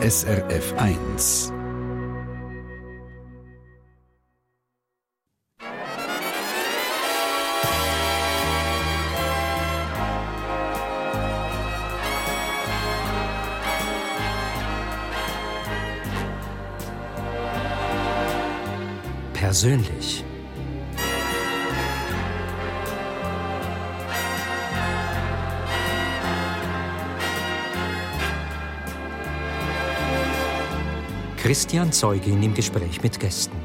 SRF 1. Persönlich. Christian Zeugin im Gespräch mit Gästen.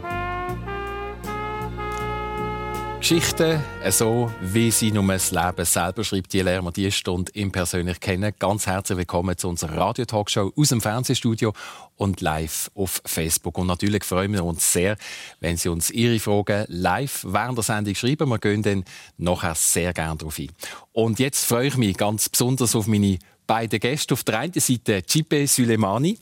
Geschichten, so wie sie nur das Leben selber schreibt, die lernen wir diese Stunde im persönlich kennen. Ganz herzlich willkommen zu unserer Radio-Talkshow aus dem Fernsehstudio und live auf Facebook. Und natürlich freuen wir uns sehr, wenn Sie uns Ihre Fragen live während der Sendung schreiben. Wir gehen dann nachher sehr gerne darauf ein. Und jetzt freue ich mich ganz besonders auf meine beiden Gäste. Auf der einen Seite Cipe Suleimani.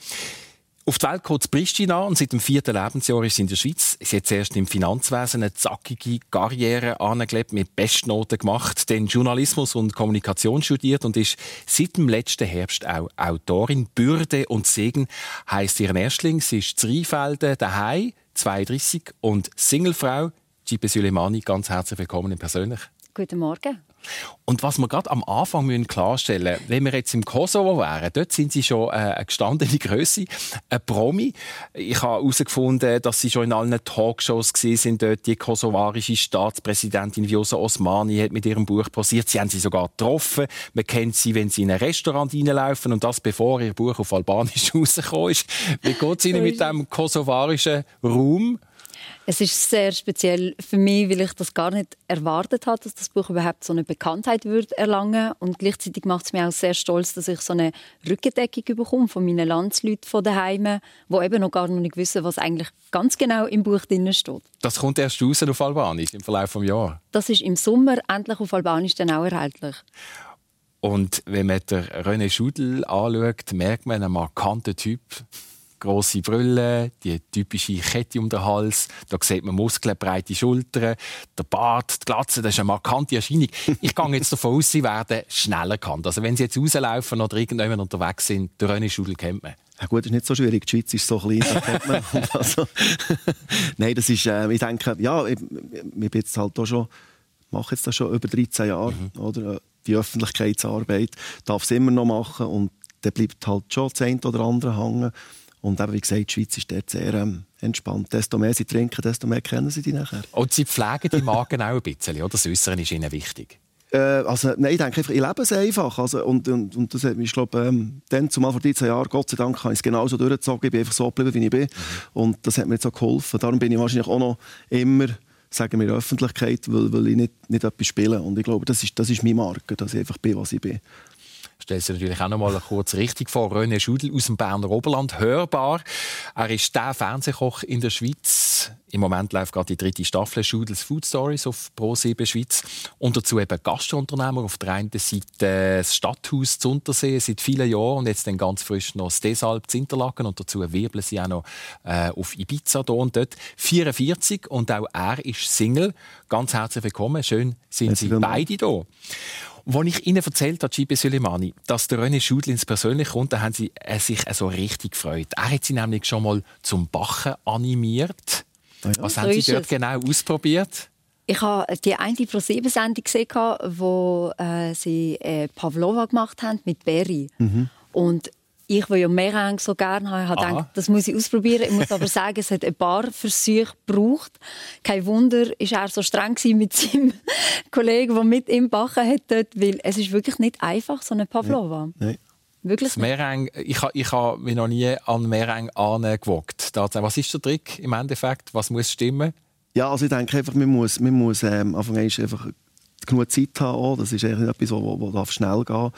Auf die Welt kommt Pristina und seit dem vierten Lebensjahr ist sie in der Schweiz. Sie hat zuerst im Finanzwesen eine zackige Karriere angelebt, mit Bestnoten gemacht, dann Journalismus und Kommunikation studiert und ist seit dem letzten Herbst auch Autorin. Bürde und Segen heisst ihren Erstling. Sie ist Zreifelden daheim, 32 und Singlefrau. Gibe Suleimani, ganz herzlich willkommen persönlich. Guten Morgen. Und was wir gerade am Anfang müssen klarstellen müssen, wenn wir jetzt im Kosovo wären, dort sind sie schon äh, eine gestandene Größe, ein Promi. Ich habe herausgefunden, dass sie schon in allen Talkshows sind. Dort die kosovarische Staatspräsidentin Vjosa Osmani hat mit ihrem Buch posiert. Sie haben sie sogar getroffen. Man kennt sie, wenn sie in ein Restaurant reinlaufen und das bevor ihr Buch auf Albanisch rausgekommen ist. Wie geht es Ihnen mit dem kosovarischen Raum? Es ist sehr speziell für mich, weil ich das gar nicht erwartet habe, dass das Buch überhaupt so eine Bekanntheit wird erlangen und gleichzeitig macht es mich auch sehr stolz, dass ich so eine Rückendeckung bekomme von meinen Landsleuten von daheim, wo eben noch gar nicht wissen, was eigentlich ganz genau im Buch drin steht. Das kommt erst raus auf Albanisch im Verlauf des Jahres. Das ist im Sommer endlich auf Albanisch dann auch erhältlich. Und wenn man den René Schudel anschaut, merkt man einen markanten Typ grosse Brille, die typische Kette um den Hals, da sieht man Muskeln, breite Schultern, der Bart, die Glatze, das ist eine markante Erscheinung. Ich gehe jetzt davon aus, sie werden schneller erkannt. Also wenn sie jetzt rauslaufen oder irgendjemand unterwegs sind, der René Schudel kennt man. Ja gut, das ist nicht so schwierig. Die Schweiz ist so klein, das kennt man. also, Nein, das ist, äh, ich denke, ja, ich, ich bin jetzt halt auch schon, mache jetzt das schon über 13 Jahre, mhm. oder? Die Öffentlichkeitsarbeit darf es immer noch machen und dann bleibt halt schon das eine oder andere hängen. Und eben, wie gesagt, die Schweiz ist dort sehr ähm, entspannt. Desto mehr sie trinken, desto mehr kennen sie die nachher. Und sie pflegen die Magen auch ein bisschen, oder? Das Äußere ist ihnen wichtig. Äh, also, nein, ich denke einfach, ich lebe es einfach. Also, und, und, und das hat mich, ich glaube, ähm, dann, zumal vor 13 Jahren, Gott sei Dank, habe ich es genauso durchgezogen. Ich bin einfach so geblieben, wie ich bin. Mhm. Und das hat mir jetzt auch geholfen. Darum bin ich wahrscheinlich auch noch immer sagen wir Öffentlichkeit, weil, weil ich nicht, nicht etwas spiele. Und ich glaube, das ist, das ist meine Marke, dass ich einfach bin, was ich bin stellt sich natürlich auch noch mal kurz richtig vor. René Schudel aus dem Berner Oberland, hörbar. Er ist der Fernsehkoch in der Schweiz. Im Moment läuft gerade die dritte Staffel Schudels Food Stories auf Pro7 Schweiz. Und dazu eben Gastrounternehmer. Auf der einen Seite das Stadthaus zu Untersee seit vielen Jahren und jetzt dann ganz frisch noch das Desalp zu Interlaken. Und dazu wirbeln sie auch noch äh, auf Ibiza hier und dort. 44 und auch er ist Single. Ganz herzlich willkommen. Schön sind Sie beide Als ich Ihnen erzählt habe, Gibe Suleimani, dass der René Schudlins persönlich kommt, dann haben Sie äh, sich so richtig gefreut. Er hat Sie nämlich schon mal zum Bachen animiert. Ah ja. Was so haben Sie dort es. genau ausprobiert? Ich habe die eine Pro 7 Sendung gesehen, wo äh, sie äh, Pavlova gemacht haben mit Berry. Mhm. Und ich, die ja Meringue so gerne habe, habe gedacht, das muss ich ausprobieren. Ich muss aber sagen, es hat ein paar Versuche gebraucht. Kein Wunder, ist er so streng mit seinem Kollegen, der mit ihm backen hat, dort, weil es ist wirklich nicht einfach, so eine Pavlova. Nein. Wirklich? Das Meringue, ich, ich habe mich noch nie an Meringue angewagt. Was ist der Trick im Endeffekt? Was muss stimmen? Ja, also ich denke einfach, man muss, man muss ähm, einfach genug Zeit haben. Das ist etwas, was schnell gehen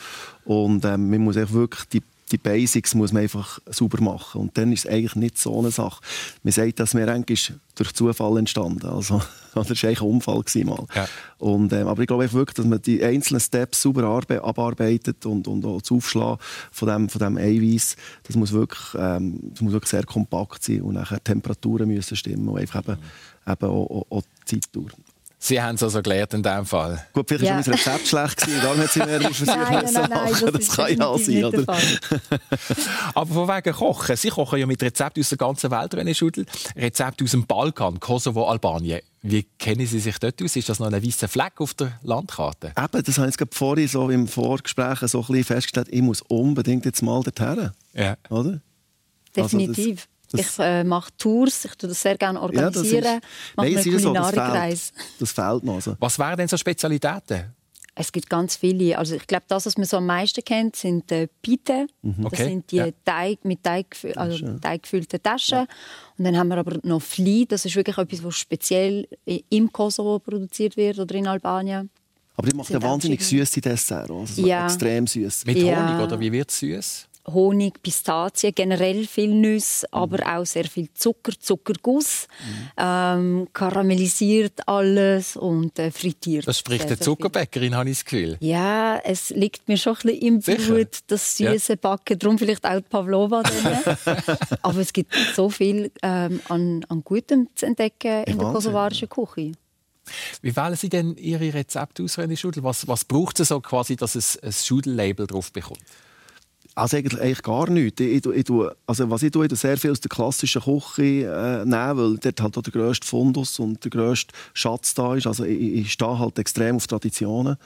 Und ähm, man muss wirklich die die Basics muss man einfach sauber machen. Und dann ist es eigentlich nicht so eine Sache. Man sagt, dass mir ist durch Zufall entstanden. Also, das war eigentlich ein Unfall mal. Ja. Und, ähm, aber ich glaube wirklich, dass man die einzelnen Steps sauber abarbeitet und, und auch das Aufschlagen von dem, von dem Eiweiß, das muss wirklich, ähm, das muss wirklich sehr kompakt sein und nachher Temperaturen müssen stimmen und einfach eben, mhm. eben auch, auch, auch die Zeitdauer. Sie haben es also gelernt in diesem Fall. Gut, vielleicht Ja. war mein Rezept schlecht gewesen, dann hat sie mehr Versuch Nein, nein, müssen nein, nein, machen. das Das kann ja auch sein, oder? Aber von wegen Kochen. Sie kochen ja mit Rezepten aus der ganzen Welt, René Schudel. Rezepte aus dem Balkan, Kosovo, Albanien. Wie kennen Sie sich dort aus? Ist das noch ein weißer Fleck auf der Landkarte? Eben, das habe ich jetzt gerade vorhin so im Vorgespräch so ein bisschen festgestellt, ich muss unbedingt jetzt mal dorthin, Ja. oder? Also Definitiv. Das- ich äh, mache Tours, ich tue das sehr gerne Ja, das organisieren. ist- mache Nein, einen ist so, das Kulinarikreis. fehlt. Das fehlt noch. Also. Was wären denn so Spezialitäten? Es gibt ganz viele. Also ich glaube, das, was man so am meisten kennt, sind äh, Pite. Das Okay, sind die ja. Teig, mit Teig, also Teig gefüllten Taschen. Und dann haben wir aber noch Fli. Das ist wirklich etwas, was speziell im Kosovo produziert wird oder in Albanien. Aber die macht ja wahnsinnig süße Desserts. Also so Ja. extrem süß. Mit Ja. Honig oder wie wird es süß? Honig, Pistazien, generell viel Nüsse, Mhm. aber auch sehr viel Zucker, Zuckerguss, ähm, karamellisiert alles und äh, frittiert. Das spricht der. Zuckerbäckerin, habe ich das Gefühl. Ja, es liegt mir schon ein bisschen im Sicher? Blut, das süße Backen. Darum vielleicht auch die Pavlova. Aber es gibt so viel ähm, an, an Gutem zu entdecken in der Wahnsinn, kosovarischen Küche. Wie wählen Sie denn Ihre Rezepte aus, René Schudel? Was, was braucht es so quasi, dass es ein Schudel-Label drauf bekommt? Also eigentlich, gar nichts. Ich, ich, ich, also was ich tue, ich sehr viel aus der klassischen Küche äh, nehmen, weil dort halt auch der grösste Fundus und der grösste Schatz da ist. Also ich, ich stehe halt extrem auf Traditionen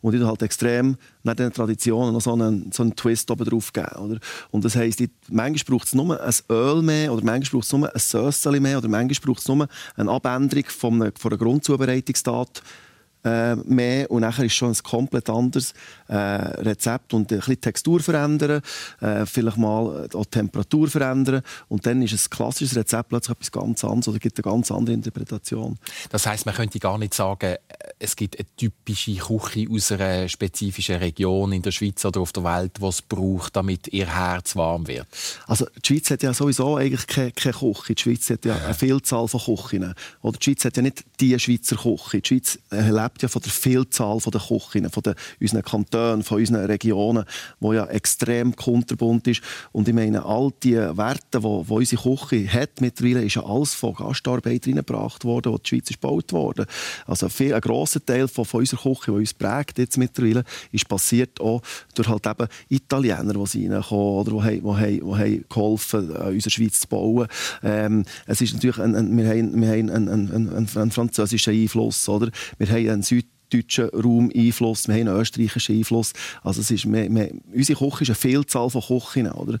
und ich halt extrem nach diesen Traditionen noch so einen, so einen Twist oben drauf geben. Oder? Und das heisst, ich, manchmal braucht es nur ein Öl mehr oder manchmal braucht es nur ein Sösschen mehr oder manchmal braucht es nur eine Abänderung von einer, von einer Grundzubereitungstat äh, mehr und nachher ist schon ein komplett anderes äh, Rezept und ein bisschen die Textur verändern, äh, vielleicht mal auch die Temperatur verändern und dann ist ein klassisches Rezept plötzlich etwas ganz anderes oder gibt eine ganz andere Interpretation. Das heißt, man könnte gar nicht sagen, äh, es gibt eine typische Küche aus einer spezifischen Region in der Schweiz oder auf der Welt, die es braucht, damit ihr Herz warm wird. Also die Schweiz hat ja sowieso eigentlich keine, keine Küche. Die Schweiz hat ja eine Vielzahl von Küchen. Oder die Schweiz hat ja nicht die Schweizer Küche. Die Schweiz äh, lebt ja von der Vielzahl der Küchen, von den, unseren Kantonen, von unseren Regionen, wo ja extrem kunterbunt ist. Und ich meine, all die Werte, die, die unsere Küche hat mittlerweile, ist ja alles von Gastarbeitern reingebracht worden, wo die Schweiz ist gebaut worden. Also viel, ein grosser Teil von, von unserer Küche, die uns prägt jetzt mittlerweile, ist passiert auch durch halt eben Italiener, die reinkommen oder die, haben- die, haben- die haben geholfen, äh, unsere Schweiz zu bauen. Ähm, es ist natürlich ein, ein, wir haben, wir haben einen, einen, einen, einen französischen Einfluss, oder? Wir haben einen Süd deutschen Raum Einfluss, wir haben einen österreichischen Einfluss. Also es ist, wir, wir, unsere Küche ist eine Vielzahl von Küchen. Oder?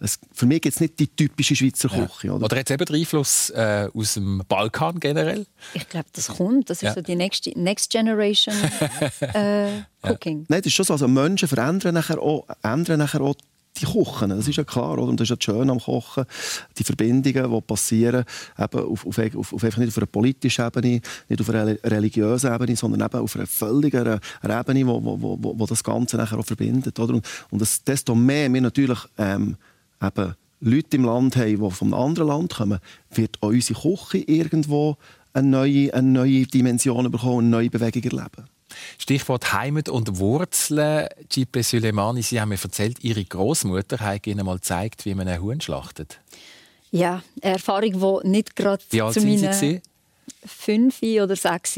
Es, für mich gibt es nicht die typische Schweizer Küche. Oder? Oder hat es eben den Einfluss äh, aus dem Balkan generell? Ich glaube, das kommt. Das ist Ja. so die nächste, Next Generation äh, Cooking. Nein, das ist schon so. Also Menschen verändern nachher auch, ändern nachher auch die Kochen. Das ist ja klar. Oder? Und das ist ja das Schöne am Kochen. Die Verbindungen, die passieren, eben auf, auf, auf, auf einfach nicht auf einer politischen Ebene, nicht auf einer religiösen Ebene, sondern eben auf einer völlig einer, einer Ebene, wo, wo, wo, wo das Ganze nachher auch verbindet. Oder? Und, und das, desto mehr wir natürlich ähm, eben Leute im Land haben, die einem anderen Land kommen, wird auch unsere Küche irgendwo eine neue, eine neue Dimension bekommen, eine neue Bewegung erleben. Stichwort Heimat und Wurzeln. Gipe Suleimani, Sie haben mir erzählt, Ihre Großmutter hat Ihnen mal gezeigt, wie man einen Huhn schlachtet. Ja, eine Erfahrung, die nicht gerade Wie alt zu sind Sie? meinen gewesen? fünf oder sechs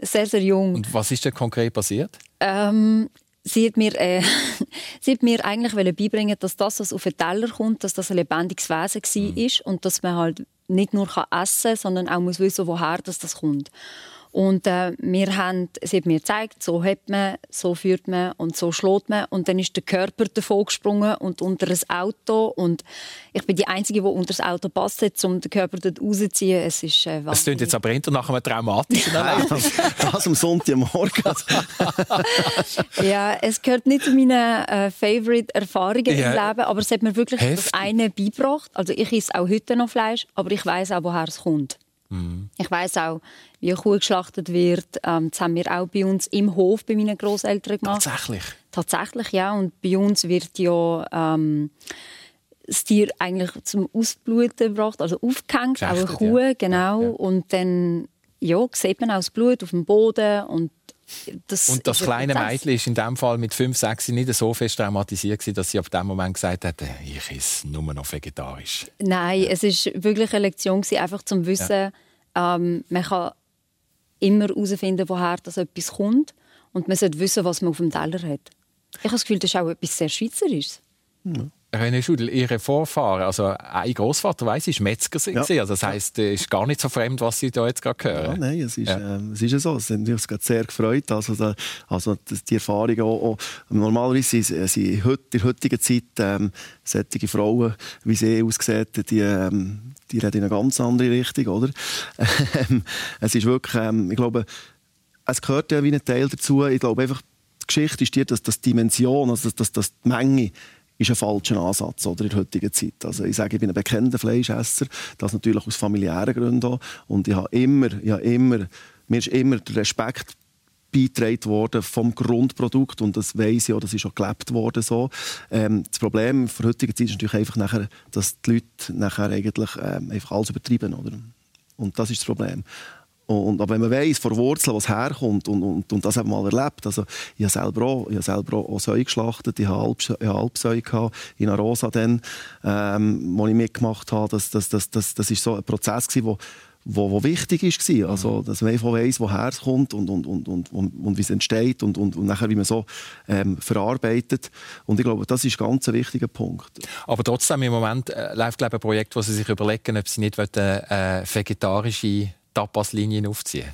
sehr, sehr jung. Und was ist denn konkret passiert? Ähm, sie hat mir, äh, sie hat mir eigentlich wollen beibringen, dass das, was auf den Teller kommt, dass das ein lebendiges Wesen Mhm. war ist und dass man halt nicht nur kann essen kann, sondern auch muss wissen, woher das, das kommt. Und äh, wir haben, sie hat mir gezeigt, so hat man, so führt man und so schlägt man. Und dann ist der Körper davon gesprungen und unter ein Auto. Und ich bin die Einzige, die unter das Auto passt, hat, um den Körper dort rauszuziehen. Es ist äh, Es klingt jetzt aber hinter nach einem traumatischen Erlebnis. Das am Sonntagmorgen. Ja, es gehört nicht zu meinen äh, Favorite-Erfahrungen Ja. im Leben, aber es hat mir wirklich Heftig. das eine beigebracht. Also ich esse auch heute noch Fleisch, aber ich weiß auch, woher es kommt. Mhm. Ich weiß auch, wie eine Kuh geschlachtet wird. Ähm, das haben wir auch bei uns im Hof bei meinen Großeltern gemacht. Tatsächlich. Tatsächlich, ja. Und bei uns wird ja ähm, das Tier eigentlich zum Ausbluten gebracht, also aufgehängt, auch eine Kuh, ja. genau. Ja, ja. Und dann ja, sieht man auch das Blut auf dem Boden und das, Und das kleine. Mädchen ist in dem Fall mit 5, 6 nicht so fest traumatisiert, dass sie ab dem Moment gesagt hat, ich esse nur noch vegetarisch. Nein, es ist wirklich eine Lektion einfach zum Wissen, ähm, man kann immer herausfinden, woher das etwas kommt. Und man sollte wissen, was man auf dem Teller hat. Ich habe das Gefühl, das ist auch etwas sehr Schweizerisches. Ja. René Schudel, Ihre Vorfahren, also ein Großvater weiß, ist Metzger ja. Also das heisst, es ist gar nicht so fremd, was Sie da jetzt gerade hören. Ja, nein, es ist, ja. ähm, es ist so. Es hat uns sehr gefreut. Also, da, also die Erfahrung auch, auch normalerweise sind, sind in der heutigen Zeit ähm, solche Frauen, wie sie aussehen, die, ähm, die reden in eine ganz andere Richtung, oder? Ähm, es ist wirklich, ähm, ich glaube, es gehört ja wie ein Teil dazu. Ich glaube einfach, die Geschichte ist die, dass, die Dimension, also dass, dass, dass die Menge ist ein falscher Ansatz oder, in der heutigen Zeit. Also ich sage, ich bin ein bekennender Fleischesser, das natürlich aus familiären Gründen auch. Und ich habe immer, ich habe immer, mir ist immer der Respekt beigetragen worden vom Grundprodukt und das weiß ich auch, das ist auch gelebt worden so. Ähm, das Problem für heutige Zeit ist natürlich einfach nachher, dass die Leute nachher eigentlich ähm, einfach alles übertreiben, oder? Und das ist das Problem. Und, aber wenn man weiß vor Wurzeln, was herkommt und, und, und das eben mal erlebt, also ich habe selber auch, ich habe selber auch Säue geschlachtet, ich habe Alpsäue gehabt, in Arosa dann, ähm, wo ich mitgemacht habe, das, das, das, das, das ist so ein Prozess gewesen, wo wo, wo wichtig war. Also, dass man einfach weiss, woher es kommt und, und, und, und, und, und wie es entsteht und, und, und nachher, wie man so ähm, verarbeitet. Und ich glaube, das ist ein ganz wichtiger Punkt. Aber trotzdem, im Moment äh, läuft glaube ich, ein Projekt, wo Sie sich überlegen, ob Sie nicht wollen, äh, vegetarische Tapas-Linien aufziehen?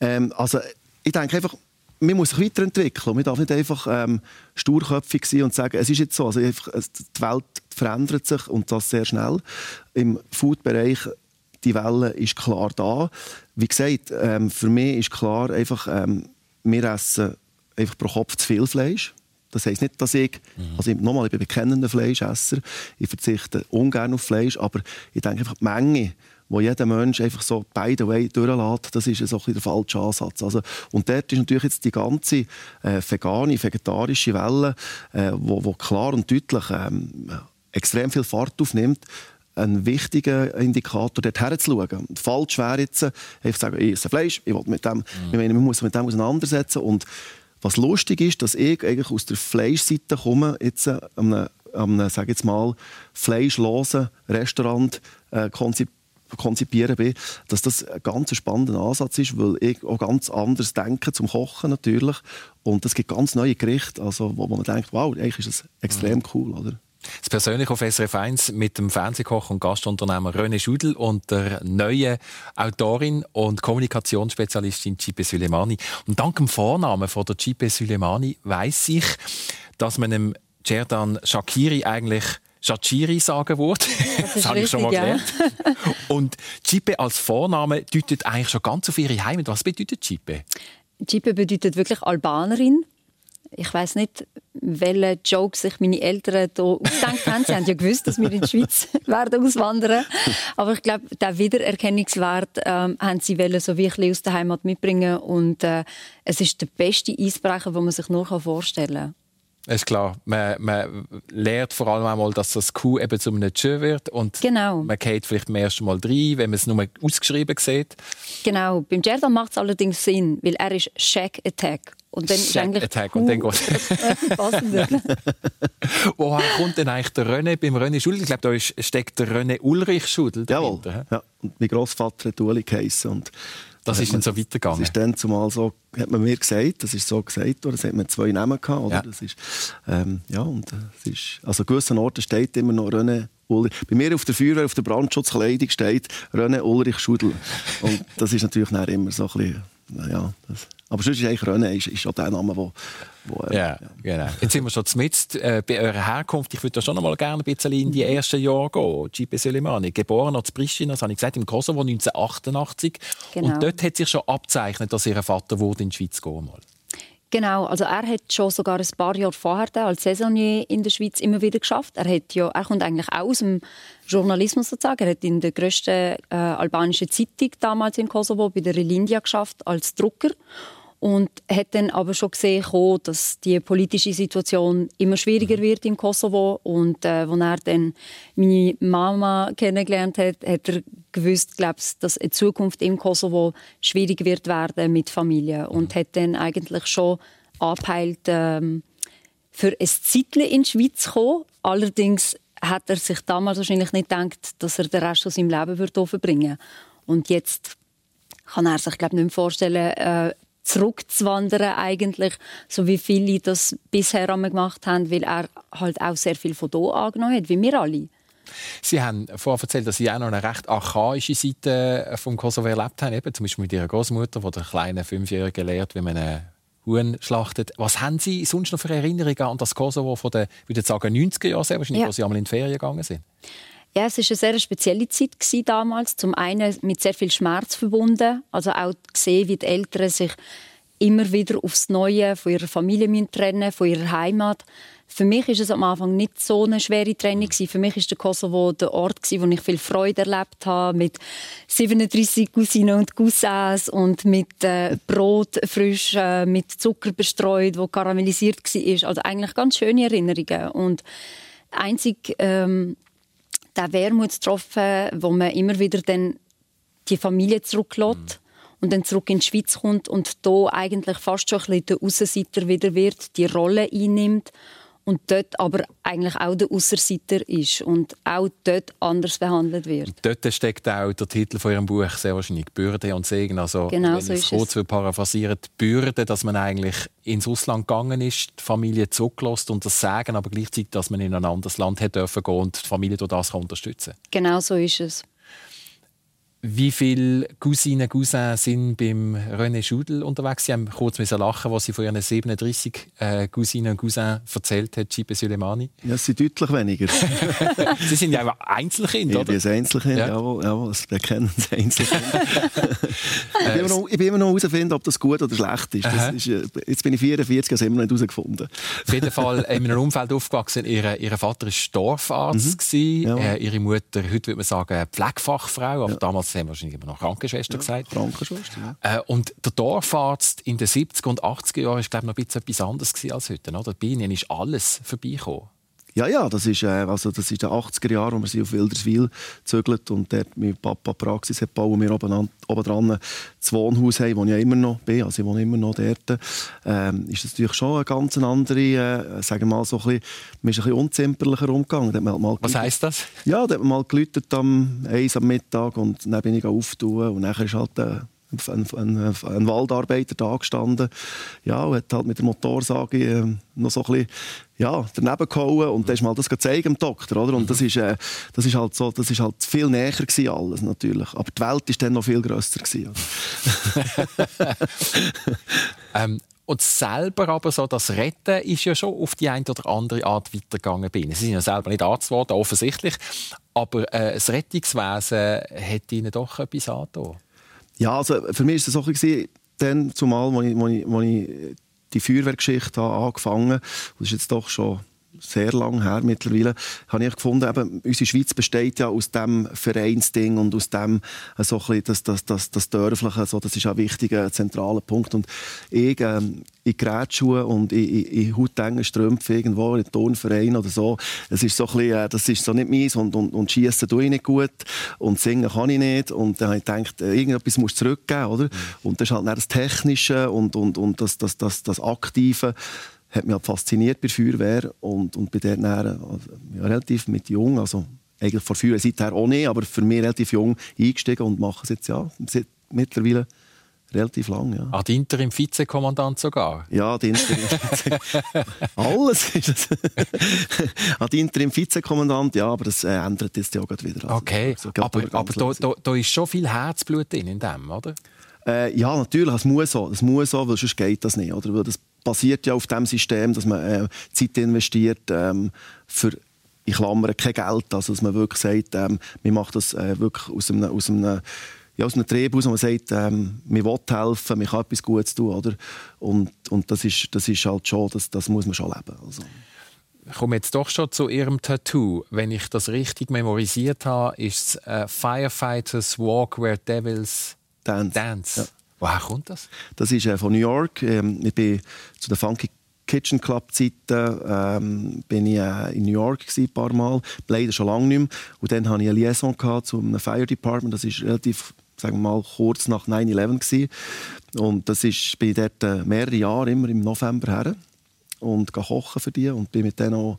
Ähm, also ich denke einfach, man muss sich weiterentwickeln. Man darf nicht einfach ähm, sturköpfig sein und sagen, es ist jetzt so. Also einfach, die Welt verändert sich und das sehr schnell. Im Food-Bereich die Welle ist klar da. Wie gesagt, ähm, für mich ist klar, einfach, ähm, wir essen einfach pro Kopf zu viel Fleisch. Das heisst nicht, dass ich, mhm. also nochmal, ich bin bekennender Fleischesser, ich verzichte ungern auf Fleisch, aber ich denke einfach, die Menge wo jeder Mensch einfach so by the way durchlässt, das ist so ein der falsche Ansatz. Also, und dort ist natürlich jetzt die ganze äh, vegane, vegetarische Welle, äh, wo, wo klar und deutlich ähm, extrem viel Fahrt aufnimmt, ein wichtiger Indikator, dort herzuschauen. Falsch wäre jetzt, zu sagen, ich esse Fleisch, ich will mit dem, mhm. ich meine, man muss sich mit dem auseinandersetzen. Und was lustig ist, dass ich eigentlich aus der Fleischseite komme, jetzt äh, an einem, sag jetzt mal, fleischlosen Restaurant äh, konzipiert konzipieren bin, dass das ein ganz spannender Ansatz ist, weil ich auch ganz anders denke zum Kochen natürlich und es gibt ganz neue Gerichte, also wo man denkt, wow, eigentlich ist das extrem mhm. cool, oder? Das persönlich auf SRF 1 mit dem Fernsehkoch und Gastunternehmer René Schudel und der neuen Autorin und Kommunikationsspezialistin Cipe Suleimani. Und dank dem Vornamen von der Cipe Suleimani weiß ich, dass man dem Cerdan Shakiri eigentlich Shachiri sagen würde. Das, das habe ich schon mal gelernt. Ja. Und Chipe als Vorname deutet eigentlich schon ganz auf ihre Heimat. Was bedeutet Chipe? Chipe bedeutet wirklich Albanerin. Ich weiß nicht, welche Jokes sich meine Eltern hier ausgedacht haben. Sie haben ja gewusst, dass wir in die Schweiz werden auswandern. Aber ich glaube, den Wiedererkennungswert ähm, haben sie wollen, so bisschen aus der Heimat mitbringen. Und äh, es ist der beste Eisbrecher, den man sich nur vorstellen kann. Ist klar. Man, man lernt vor allem einmal, dass das Q eben zu einem Tschö wird. Und genau. man geht vielleicht zum ersten Mal rein, wenn man es nur ausgeschrieben sieht. Genau. Beim Jerdan macht es allerdings Sinn, weil er ist Shack Attack. Und dann Shack ist Attack. Und dann geht Woher kommt denn eigentlich der René beim René Schudel? Ich glaube, da steckt der René Ulrich Schudel dahinter. Jawohl. Ja. Und mein Großvater hat Uli geheissen. Und das ist dann so weitergegangen? Das ist dann zumal so, hat man mir gesagt, das ist so gesagt worden, es hat man zwei Namen gehabt, oder? Ja. Das ist, ähm, ja, und es ist, also an gewissen Orten steht immer noch René Ulrich. Bei mir auf der Feuerwehr, auf der Brandschutzkleidung steht René Ulrich Schudel. Und das ist natürlich immer so ein bisschen, ja, das, aber sonst ist eigentlich René ist, ist auch der Name, wo, wo äh, ja, genau. Jetzt sind wir schon mit äh, bei eurer Herkunft. Ich würde da schon noch mal gerne ein bisschen in die ersten Jahre gehen. Gipe Soleimani, geboren als Pristina, das habe ich gesagt, im Kosovo 1988. Genau. Und dort hat sich schon abzeichnet, dass ihr Vater wurde in die Schweiz gehen mal. Genau, also er hat schon sogar ein paar Jahre vorher als Saisonier in der Schweiz immer wieder geschafft. Er hat ja, er kommt eigentlich auch aus dem Journalismus sozusagen. Er hat in der grössten äh, albanischen Zeitung damals in Kosovo bei der Relindia geschafft als Drucker und hat dann aber schon gesehen, dass die politische Situation immer schwieriger mhm. wird im Kosovo und äh, als er dann meine Mama kennengelernt hat, hat er gewusst, glaub's, dass in Zukunft im Kosovo schwierig wird werden mit Familie und mhm. hat dann eigentlich schon abheilt ähm, für ein Zeitchen in die Schweiz zu kommen. Allerdings hat er sich damals wahrscheinlich nicht gedacht, dass er den Rest von seinem Leben wird verbringen. Und jetzt kann er sich glaube nicht mehr vorstellen, äh, zurückzuwandern eigentlich, so wie viele das bisher gemacht haben, weil er halt auch sehr viel von hier angenommen hat, wie wir alle. Sie haben vorher erzählt, dass Sie auch noch eine recht archaische Seite vom Kosovo erlebt haben, eben zum Beispiel mit Ihrer Großmutter, die der kleinen Fünfjährigen lehrt, wie man einen Huhn schlachtet. Was haben Sie sonst noch für Erinnerungen an das Kosovo von den, würde sagen, 90er Jahren, sehr wahrscheinlich, ja. wo Sie einmal in die Ferien gegangen sind? Ja, es war eine sehr spezielle Zeit damals. Zum einen mit sehr viel Schmerz verbunden. Also auch gesehen, wie die Eltern sich immer wieder aufs Neue von ihrer Familie trennen von ihrer Heimat. Für mich ist es am Anfang nicht so eine schwere Trennung. Für mich ist der Kosovo der Ort, wo ich viel Freude erlebt habe, mit 37 Cousinen und Cousins und mit äh, Brot frisch, äh, mit Zucker bestreut, wo karamellisiert war. Also eigentlich ganz schöne Erinnerungen. Und einzig ähm, der Wermutstropfen, wo man immer wieder dann die Familie zurücklässt. Mhm und dann zurück in die Schweiz kommt und da eigentlich fast schon ein bisschen der Aussenseiter wieder wird, die Rolle einnimmt und dort aber eigentlich auch der Aussenseiter ist und auch dort anders behandelt wird. Und dort steckt auch der Titel von Ihrem Buch sehr wahrscheinlich «Bürde und Segen». Also, genau wenn so ich es kurz es. paraphrasieren, die Bürde, dass man eigentlich ins Ausland gegangen ist, die Familie zurücklässt und das Sagen, aber gleichzeitig, dass man in ein anderes Land hätte dürfen gehen und die Familie durch das unterstützen kann. Genau so ist es. Wie viele Cousinen und Cousins sind beim René Schudel unterwegs? Sie haben kurz lachen, was Sie von Ihren 37 äh, Cousinen und Cousins erzählt hat, Cipe Suleimani. Ja, es sind deutlich weniger. Sie sind ja Einzelkind, oder? Ich bin ein Einzelkind, ja. jawohl. jawohl das bekennen Sie Einzelkind. ich, bin noch, ich bin immer noch herausfinden, ob das gut oder schlecht ist. ist äh, jetzt bin ich 44, habe immer noch nicht herausgefunden. Auf jeden Fall in einem Umfeld aufgewachsen. Ihr, ihr Vater war Dorfarzt, mhm. äh, Ihre Mutter, heute würde man sagen, Pflegefachfrau, aber ja. damals das haben wahrscheinlich immer noch Krankenschwester ja, gesagt. Krankenschwester, ja. Äh, und der Dorfarzt in den 70er und 80er Jahren war glaube noch ein bisschen etwas anderes als heute. Oder? Bei ihnen ist alles vorbeigekommen. Ja, ja, das ist, äh, also das ist in den 80er Jahren, wo wir sind auf Wilderswil gezögert und dort mit Papa Praxis hat bauen wir oben, an, oben dran das Wohnhaus haben, wo ich ja immer noch bin, also ich wohne immer noch dort, ähm, ist das natürlich schon eine ganz andere, äh, sagen wir mal so ein bisschen, man ist ein bisschen unzimperlicher umgegangen. Halt mal Was heisst das? Ja, da hat man mal geläutet am 1 am Mittag und dann bin ich auftun und nachher ist halt äh, ein, ein, ein, Waldarbeiter da gestanden ja, und hat halt mit der Motorsage äh, noch so ein bisschen ja, daneben gehauen und dann ist mal das gezeigt dem Doktor, oder? Und das mhm. ist, äh, das ist halt so, das ist halt viel näher gewesen, alles natürlich. Aber die Welt ist dann noch viel grösser gewesen. ähm, und selber aber so, das Retten ist ja schon auf die eine oder andere Art weitergegangen Ihnen. Sie sind ja selber nicht Arzt geworden, offensichtlich. Aber äh, das Rettungswesen hat Ihnen doch etwas angetan. Ja, also für mich war es so bisschen, dann, zumal, als ich, als ich, als ich die Feuerwehrgeschichte angefangen. Habe, das ist jetzt doch schon sehr lang her mittlerweile, habe ich gefunden, eben, unsere Schweiz besteht ja aus dem Vereinsding und aus dem äh, so ein das, das, das, das Dörfliche, so, das ist ein wichtiger, zentraler Punkt. Und ich, ähm, in Gerätschuhen und in, in, in hautengen Strümpfen irgendwo in Turnverein oder so, das ist so ein bisschen, äh, das ist so nicht meins und, und, und schiessen tue ich nicht gut und singen kann ich nicht und dann habe ich gedacht, äh, irgendetwas muss zurückgeben, oder? Mhm. Und das ist halt das Technische und, und, und das, das, das, das Aktive hat mich halt fasziniert bei der Feuerwehr und, und dort dann, also, ja, relativ mit jung, also eigentlich vor Feuerwehr seither auch nicht, aber für mich relativ jung eingestiegen und mache es jetzt ja seit mittlerweile relativ lang. Ja. Ah, die Interim-Vizekommandant sogar? Ja, die Interim Alles ist es. ah, die Interim-Vizekommandant, ja, aber das äh, ändert jetzt ja auch wieder. Also, okay, so, aber, aber da, da, da, ist schon viel Herzblut drin in dem, oder? Äh, ja, natürlich, es muss so, es muss so, weil sonst geht das nicht. Oder? Weil das basiert ja auf dem System, dass man äh, Zeit investiert ähm, für in Klammern kein Geld, also dass man wirklich sagt, ähm, man macht das äh, wirklich aus einem, aus einem ja, aus einem Trieb aus, wo man sagt, ähm, man will helfen, man kann etwas Gutes tun, oder? Und, und das, ist, das ist halt schon, das, das muss man schon leben. Also. Ich komme jetzt doch schon zu Ihrem Tattoo. Wenn ich das richtig memorisiert habe, ist es uh, Firefighters Walk Where Devils Dance. Dance. Ja. Woher kommt das? Das ist äh, von New York. Ähm, ich bin zu der Funky Kitchen Club Zeiten ähm, bin ich äh, in New York gewesen, ein paar Mal, leider schon lange nicht mehr. Und dann hatte ich eine Liaison gehabt zum Fire Department. Das ist relativ, sagen wir mal, kurz nach 9/11 Und das ist, bin ich dort äh, mehrere Jahre immer im November her und kochen für die und bin mit denen auch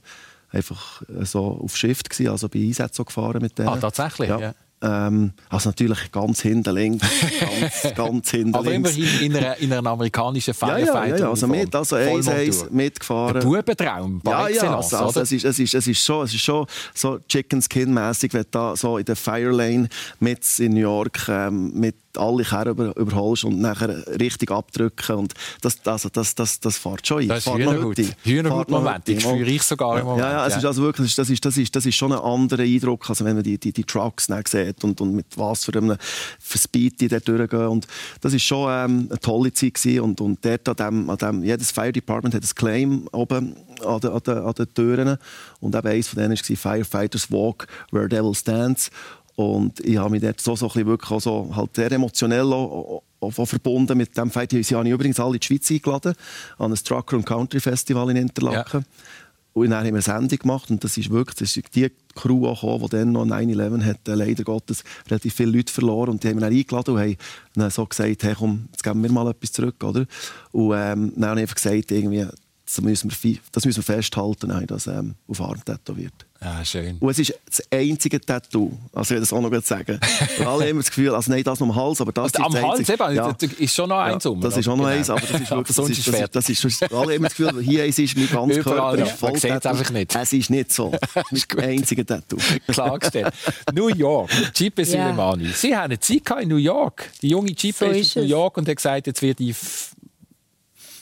einfach äh, so auf Shift gewesen, also bei Einsätzen gefahren mit denen. Ah, tatsächlich? Ja. ja. Ähm, also natürlich ganz hinten links, ganz, ganz hinten Aber links. immerhin in einer, in einer amerikanischen ja, Firefighter. ja, ja, also mit, also eins, eins mitgefahren. Der Bubentraum, ja, ja, also, also es, ist, es, ist, es, ist schon, es ist schon so Chicken Skin mäßig, wenn du da so in der Fire Lane mit in New York ähm, mit alle Kerren über, überholst und nachher richtig abdrücken und das, also, das, das, das fährt schon ein. Das ist Hühnerhut. heute ein. Hühnerhut Fährt noch Moment. heute Ich spüre ich sogar im Moment. Ja, ja, es ist also wirklich, das ist, das ist, das ist schon ein anderer Eindruck, als wenn man die, die, die Trucks sieht und, und mit was für einem für Speed die dort durchgehen. Und das ist schon ähm, eine tolle Zeit gewesen. und, und dort an dem, an dem, jedes Fire Department hat ein Claim oben an den, an den, an den Türen und eben eines von denen war Firefighters Walk Where Devil Stands und ich habe mich dort so, so ein bisschen wirklich auch so, halt sehr emotionell auch, auch, auch verbunden mit dem Fight. Sie haben übrigens alle in die Schweiz eingeladen an ein Trucker und Country Festival in Interlaken. Ja. Und dann haben wir eine Sendung gemacht und das ist wirklich das ist die Crew gekommen, die dann noch 9-11 hat, äh, leider Gottes relativ viele Leute verloren und die haben wir dann eingeladen und haben dann so gesagt, hey komm, jetzt geben wir mal etwas zurück, oder? Und ähm, dann habe ich einfach gesagt, irgendwie, das müssen wir, das müssen wir festhalten, dann habe ich das ähm, auf Arm tätowiert. Ja, schön. Und es ist das einzige Tattoo, also ich will das auch noch gut sagen. Weil alle haben das Gefühl, also nein, das noch am Hals, aber das Und am ist das Hals einzige- eben, Ja. das ist schon noch eins um. Das ist auch noch eins, aber das ist wirklich, das sonst ist, das ist, das ist, das ist, alle haben das Gefühl, hier ist mein ganzer Überall, Körper ja. ist voll Man Tattoo. einfach nicht. Es ist nicht so. Das ist das einzige Tattoo. Klargestellt. New York, Gipe Ja. Suleimani. Sie haben eine Zeit gehabt in New York. Die junge Gipe So ist aus New. York und hat gesagt, jetzt wird ich.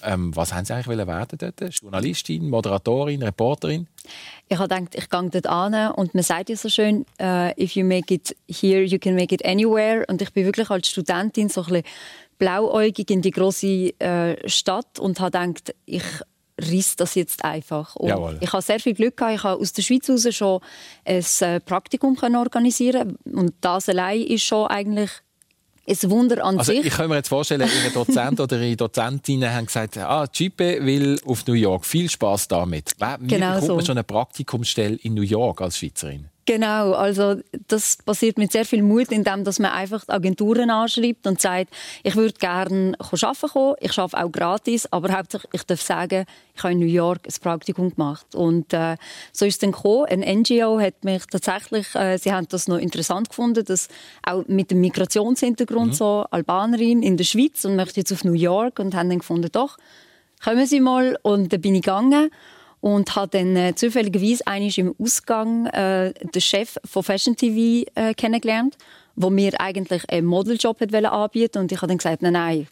Ähm, was haben Sie eigentlich werden dort? Journalistin, Moderatorin, Reporterin? Ich habe gedacht, ich gehe dort an und man sagt ja so schön, äh, if you make it here, you can make it anywhere. Und ich bin wirklich als Studentin so ein bisschen blauäugig in die große äh, Stadt und habe gedacht, ich riss das jetzt einfach. Ich habe sehr viel Glück gehabt. Ich habe aus der Schweiz heraus schon ein äh, Praktikum können organisieren und das allein ist schon eigentlich ein Wunder an Also sich. ich kann mir jetzt vorstellen, Ihre Dozent oder Ihre Dozentinnen haben gesagt, ah, Gipe will auf New York. Viel Spaß damit. Wie Genau bekommt man so. schon eine Praktikumsstelle in New York als Schweizerin? Genau, also das passiert mit sehr viel Mut, indem dass man einfach die Agenturen anschreibt und sagt, ich würde gerne arbeiten. Kommen, ich arbeite auch gratis, aber hauptsächlich ich darf sagen, ich habe in New York ein Praktikum gemacht. Und äh, so ist es dann gekommen. Ein NGO hat mich tatsächlich, äh, sie haben das noch interessant gefunden, dass auch mit dem Migrationshintergrund so Albanerin in der Schweiz und möchte jetzt auf New York und haben dann gefunden, doch kommen Sie mal. Und dann bin ich gegangen und habe dann äh, zufälligerweise einmal im Ausgang äh, den Chef von Fashion TV äh, kennengelernt, wo mir eigentlich einen Modeljob hat wollen anbieten und ich habe dann gesagt, nein, nein,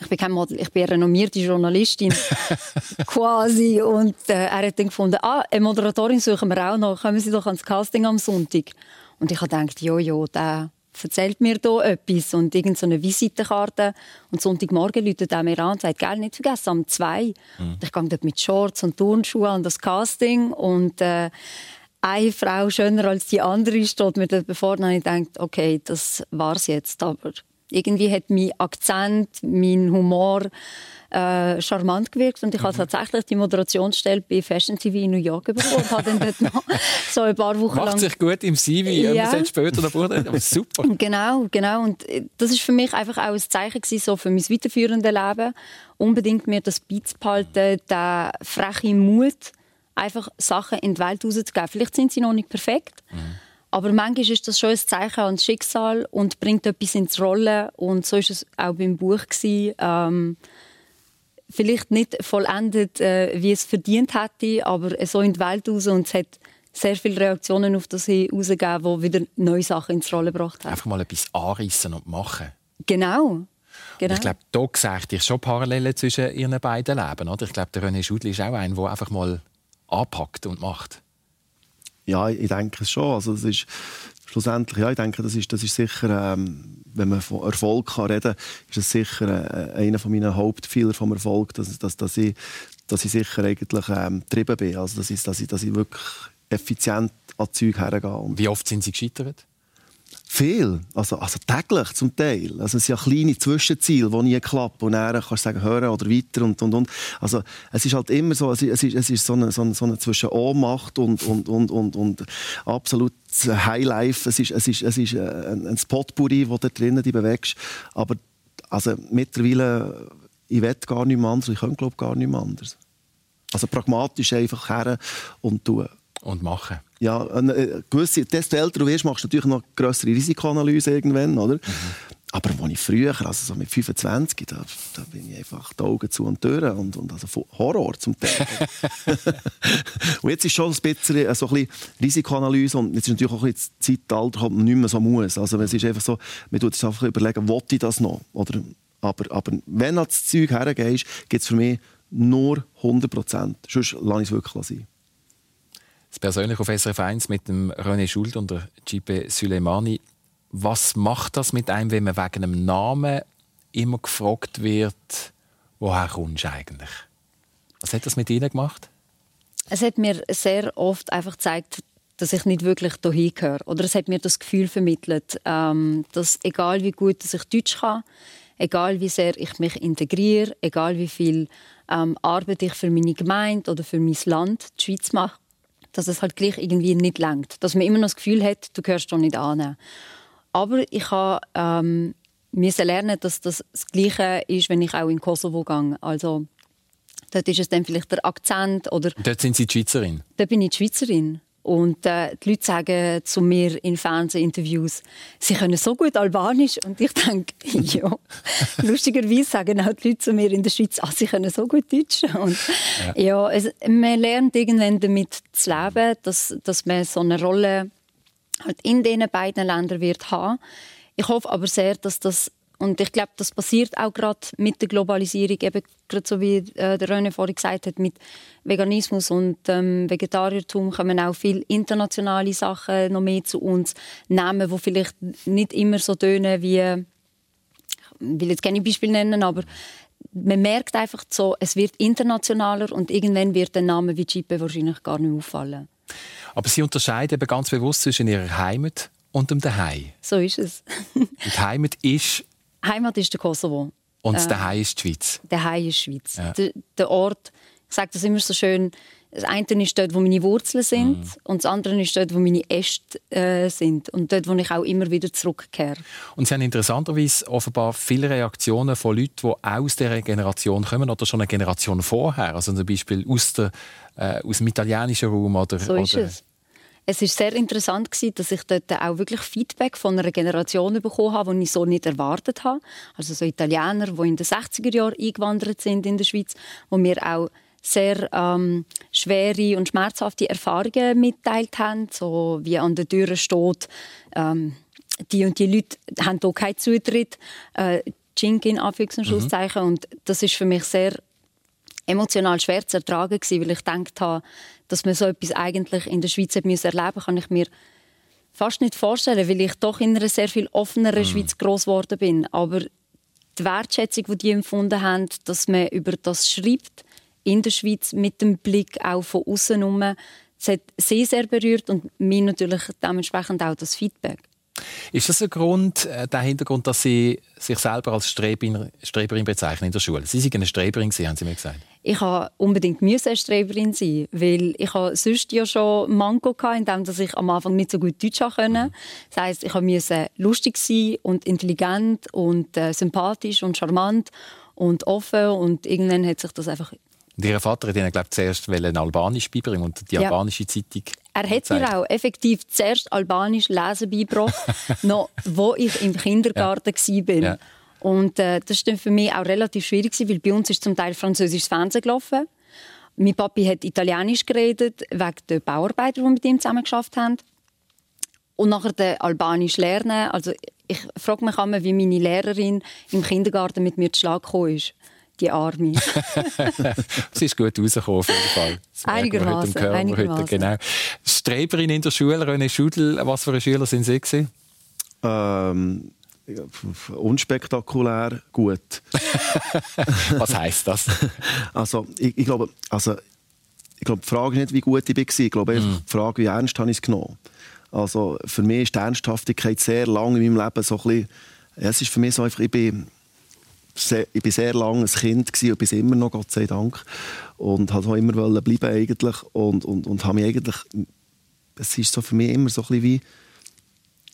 ich bin kein Model, ich bin eine renommierte Journalistin. Quasi. Und äh, er hat dann gefunden, ah, eine Moderatorin suchen wir auch noch, kommen Sie doch ans Casting am Sonntag. Und ich habe gedacht, jo, jo, der erzählt mir da etwas. Und irgend so eine Visitenkarte. Und Sonntagmorgen läutet er mir an und sagt, gell, nicht vergessen, am 2. Und ich gehe dort mit Shorts und Turnschuhen an das Casting. Und äh, eine Frau schöner als die andere steht mir dort bevor. Und ich gedacht, okay, das war's jetzt, aber irgendwie hat mein Akzent, mein Humor äh, charmant gewirkt und ich habe tatsächlich die Moderationsstelle bei Fashion TV in New York bekommen und habe dann dort noch so ein paar Wochen lang Macht sich gut im CV, ja. Man sollte später noch. Aber super. Genau, genau. Und äh, das ist für mich einfach auch ein Zeichen gewesen, so für mein weiterführende Leben. Unbedingt mir das beizubehalten, den frechen Mut, einfach Sachen in die Welt rauszugeben. Vielleicht sind sie noch nicht perfekt, aber manchmal ist das schon ein Zeichen an das Schicksal und bringt etwas ins Rollen. Und so ist es auch beim Buch gewesen. Ähm, vielleicht nicht vollendet, äh, wie es verdient hätte, aber so in die Welt raus und es hat sehr viele Reaktionen auf das hin rausgegeben, die wieder neue Sachen ins Rollen gebracht haben. Einfach mal etwas anreissen und machen. Genau. genau. Ich glaube, da sehe ich schon Parallelen zwischen ihren beiden Leben. Oder? Ich glaube, der René Schudli ist auch ein, der einfach mal anpackt und macht. Ja, ich denke es schon. Also, das ist schlussendlich, ja, ich denke, das ist, das ist sicher, ähm, wenn man von Erfolg kann reden ist es sicher äh, einer von meinen Hauptfehler vom Erfolg, dass, dass, dass, ich, dass ich sicher eigentlich ähm, getrieben bin. Also, dass ich, dass, ich, dass ich wirklich effizient an Zeug hergehe. Wie oft sind Sie gescheitert? Viel, also, also täglich zum Teil. Also es sind ja kleine Zwischenziele, die nie klappen. Und dann kannst du sagen, hören oder weiter und, und, und. Also es ist halt immer so, es ist, es ist so eine, so eine, so eine zwischen Ohnmacht und, und, und, und, und absolut Highlife. Es ist, es ist, es ist ein, ein Spotpuri, wo du drinnen dich bewegst. Aber also mittlerweile, ich will gar nicht mehr anders, ich könnte glaube gar nicht mehr anders. Also pragmatisch einfach her und tun. Und machen. Ja, äh, gewisse, desto älter du wirst, machst du natürlich noch größere Risikoanalyse irgendwann, oder? Mhm. Aber als ich früher, also so mit 25, da, da bin ich einfach die Augen zu und Türen und, und also Horror zum Teil. und jetzt ist schon ein bisschen, äh, so ein bisschen Risikoanalyse und jetzt ist natürlich auch ein bisschen das Zeitalter, halt nicht mehr so muss. Also es ist einfach so, man tut sich einfach überlegen, will ich das noch? Oder, aber, aber wenn du das Zeug hergehst, gibt es für mich nur 100 Prozent. Sonst lasse ich es wirklich sein. Das persönlich auf SRF 1 mit dem René Schuld und der Gipe Suleimani was macht das mit einem, wenn man wegen einem Namen immer gefragt wird, woher kommst du eigentlich? Was hat das mit Ihnen gemacht? Es hat mir sehr oft einfach gezeigt, dass ich nicht wirklich hierhin gehöre. Oder es hat mir das Gefühl vermittelt, ähm, dass egal wie gut ich Deutsch kann, egal wie sehr ich mich integriere, egal wie viel ähm, Arbeit ich für meine Gemeinde oder für mein Land, die Schweiz mache, dass es halt gleich irgendwie nicht langt. Dass man immer noch das Gefühl hat, du gehörst doch nicht an. Aber ich habe ähm, lernen, dass das das Gleiche ist, wenn ich auch in Kosovo gehe. Also dort ist es dann vielleicht der Akzent oder. Dort sind Sie die Schweizerin. Dort bin ich die Schweizerin. Und äh, die Leute sagen zu mir in Fernsehinterviews, sie können so gut Albanisch. Und ich denke, ja. Lustigerweise sagen auch die Leute zu mir in der Schweiz, ah, sie können so gut Deutsch. Und ja, ja es, man lernt irgendwann damit zu leben, dass, dass man so eine Rolle halt in diesen beiden Ländern wird haben. Ich hoffe aber sehr, dass das und ich glaube, das passiert auch gerade mit der Globalisierung, eben gerade so wie äh, der René vorhin gesagt hat, mit Veganismus und ähm, Vegetariertum kommen auch viele internationale Sachen noch mehr zu uns, Namen, die vielleicht nicht immer so tönen wie, ich will jetzt keine Beispiele nennen, aber man merkt einfach so, es wird internationaler und irgendwann wird der Name wie Chipe wahrscheinlich gar nicht auffallen. Aber Sie unterscheiden eben ganz bewusst zwischen Ihrer Heimat und dem Daheim. So ist es. die Heimat ist... Heimat ist der Kosovo. Und äh, Daheim ist die Schweiz. Daheim ist die Schweiz. Ja. Der, der Ort, ich sage das immer so schön, das eine ist dort, wo meine Wurzeln sind mm. und das andere ist dort, wo meine Äste äh, sind und dort, wo ich auch immer wieder zurückkehre. Und Sie haben interessanterweise offenbar viele Reaktionen von Leuten, die aus dieser Generation kommen oder schon eine Generation vorher, also zum Beispiel aus, der, äh, aus dem italienischen Raum oder... So oder es. Ist sehr interessant dass ich dort auch wirklich Feedback von einer Generation bekommen habe, die ich so nicht erwartet habe. Also so Italiener, die in den 60er Jahren eingewandert sind in der Schweiz, wo mir auch sehr ähm, schwere und schmerzhafte Erfahrungen mitteilt haben, so wie an der Tür steht, ähm, die und die Leute haben hier keinen Zutritt, äh, Jink in Anführungs- und. Mhm. Und das ist für mich sehr emotional schwer zu ertragen gewesen, weil ich gedacht habe, dass man so etwas eigentlich in der Schweiz erleben müssen kann ich mir fast nicht vorstellen, weil ich doch in einer sehr viel offeneren mhm. Schweiz groß geworden bin. Aber die Wertschätzung, die die empfunden haben, dass man über das schreibt, in der Schweiz mit dem Blick auch von außen herum. Das hat sie sehr berührt und mir natürlich dementsprechend auch das Feedback. Ist das ein Grund, äh, der Hintergrund, dass Sie sich selber als Streberin, Streberin bezeichnen in der Schule? Sie sind eine Streberin, haben Sie mir gesagt. Ich habe unbedingt eine Streberin sein, weil ich habe sonst ja schon Manko hatte, indem ich am Anfang nicht so gut Deutsch konnte. Mhm. Das heisst, ich musste lustig sein und intelligent und äh, sympathisch und charmant und offen und irgendwann hat sich das einfach und Ihr Vater hat Ihnen, glaube ich, zuerst Albanisch beibringen und die ja. albanische Zeitung. Er hat mir auch effektiv zuerst Albanisch lesen beigebracht, noch wo ich im Kindergarten ja. war. Ja. Und äh, das war für mich auch relativ schwierig, weil bei uns ist zum Teil französisches Fernsehen gelaufen. Mein Papi hat Italienisch geredet, wegen der Bauarbeiter, die mit ihm zusammen geschafft haben. Und nachher den Albanisch lernen. Also ich frage mich immer, wie meine Lehrerin im Kindergarten mit mir zu Schlag gekommen ist die Arme. Sie ist gut rausgekommen, auf jeden Fall. Einigermaßen. einigermaßen. Genau. Streberin in der Schule, René Schudel, was für ein Schüler sind Sie? Gewesen? Ähm, unspektakulär gut. was heisst das? Also, ich, ich, glaube, also, ich glaube, die Frage ist nicht, wie gut ich war. Ich glaube, mm. die Frage, wie ernst habe ich es genommen. Also, für mich ist die Ernsthaftigkeit sehr lange in meinem Leben so ein bisschen, ja, es ist für mich so einfach, ich bin sehr, ich war sehr lange ein Kind gewesen, und bin immer noch, Gott sei Dank. Und wollte auch immer bleiben eigentlich. Und, und, und habe mich eigentlich, es ist so für mich immer so ein bisschen wie,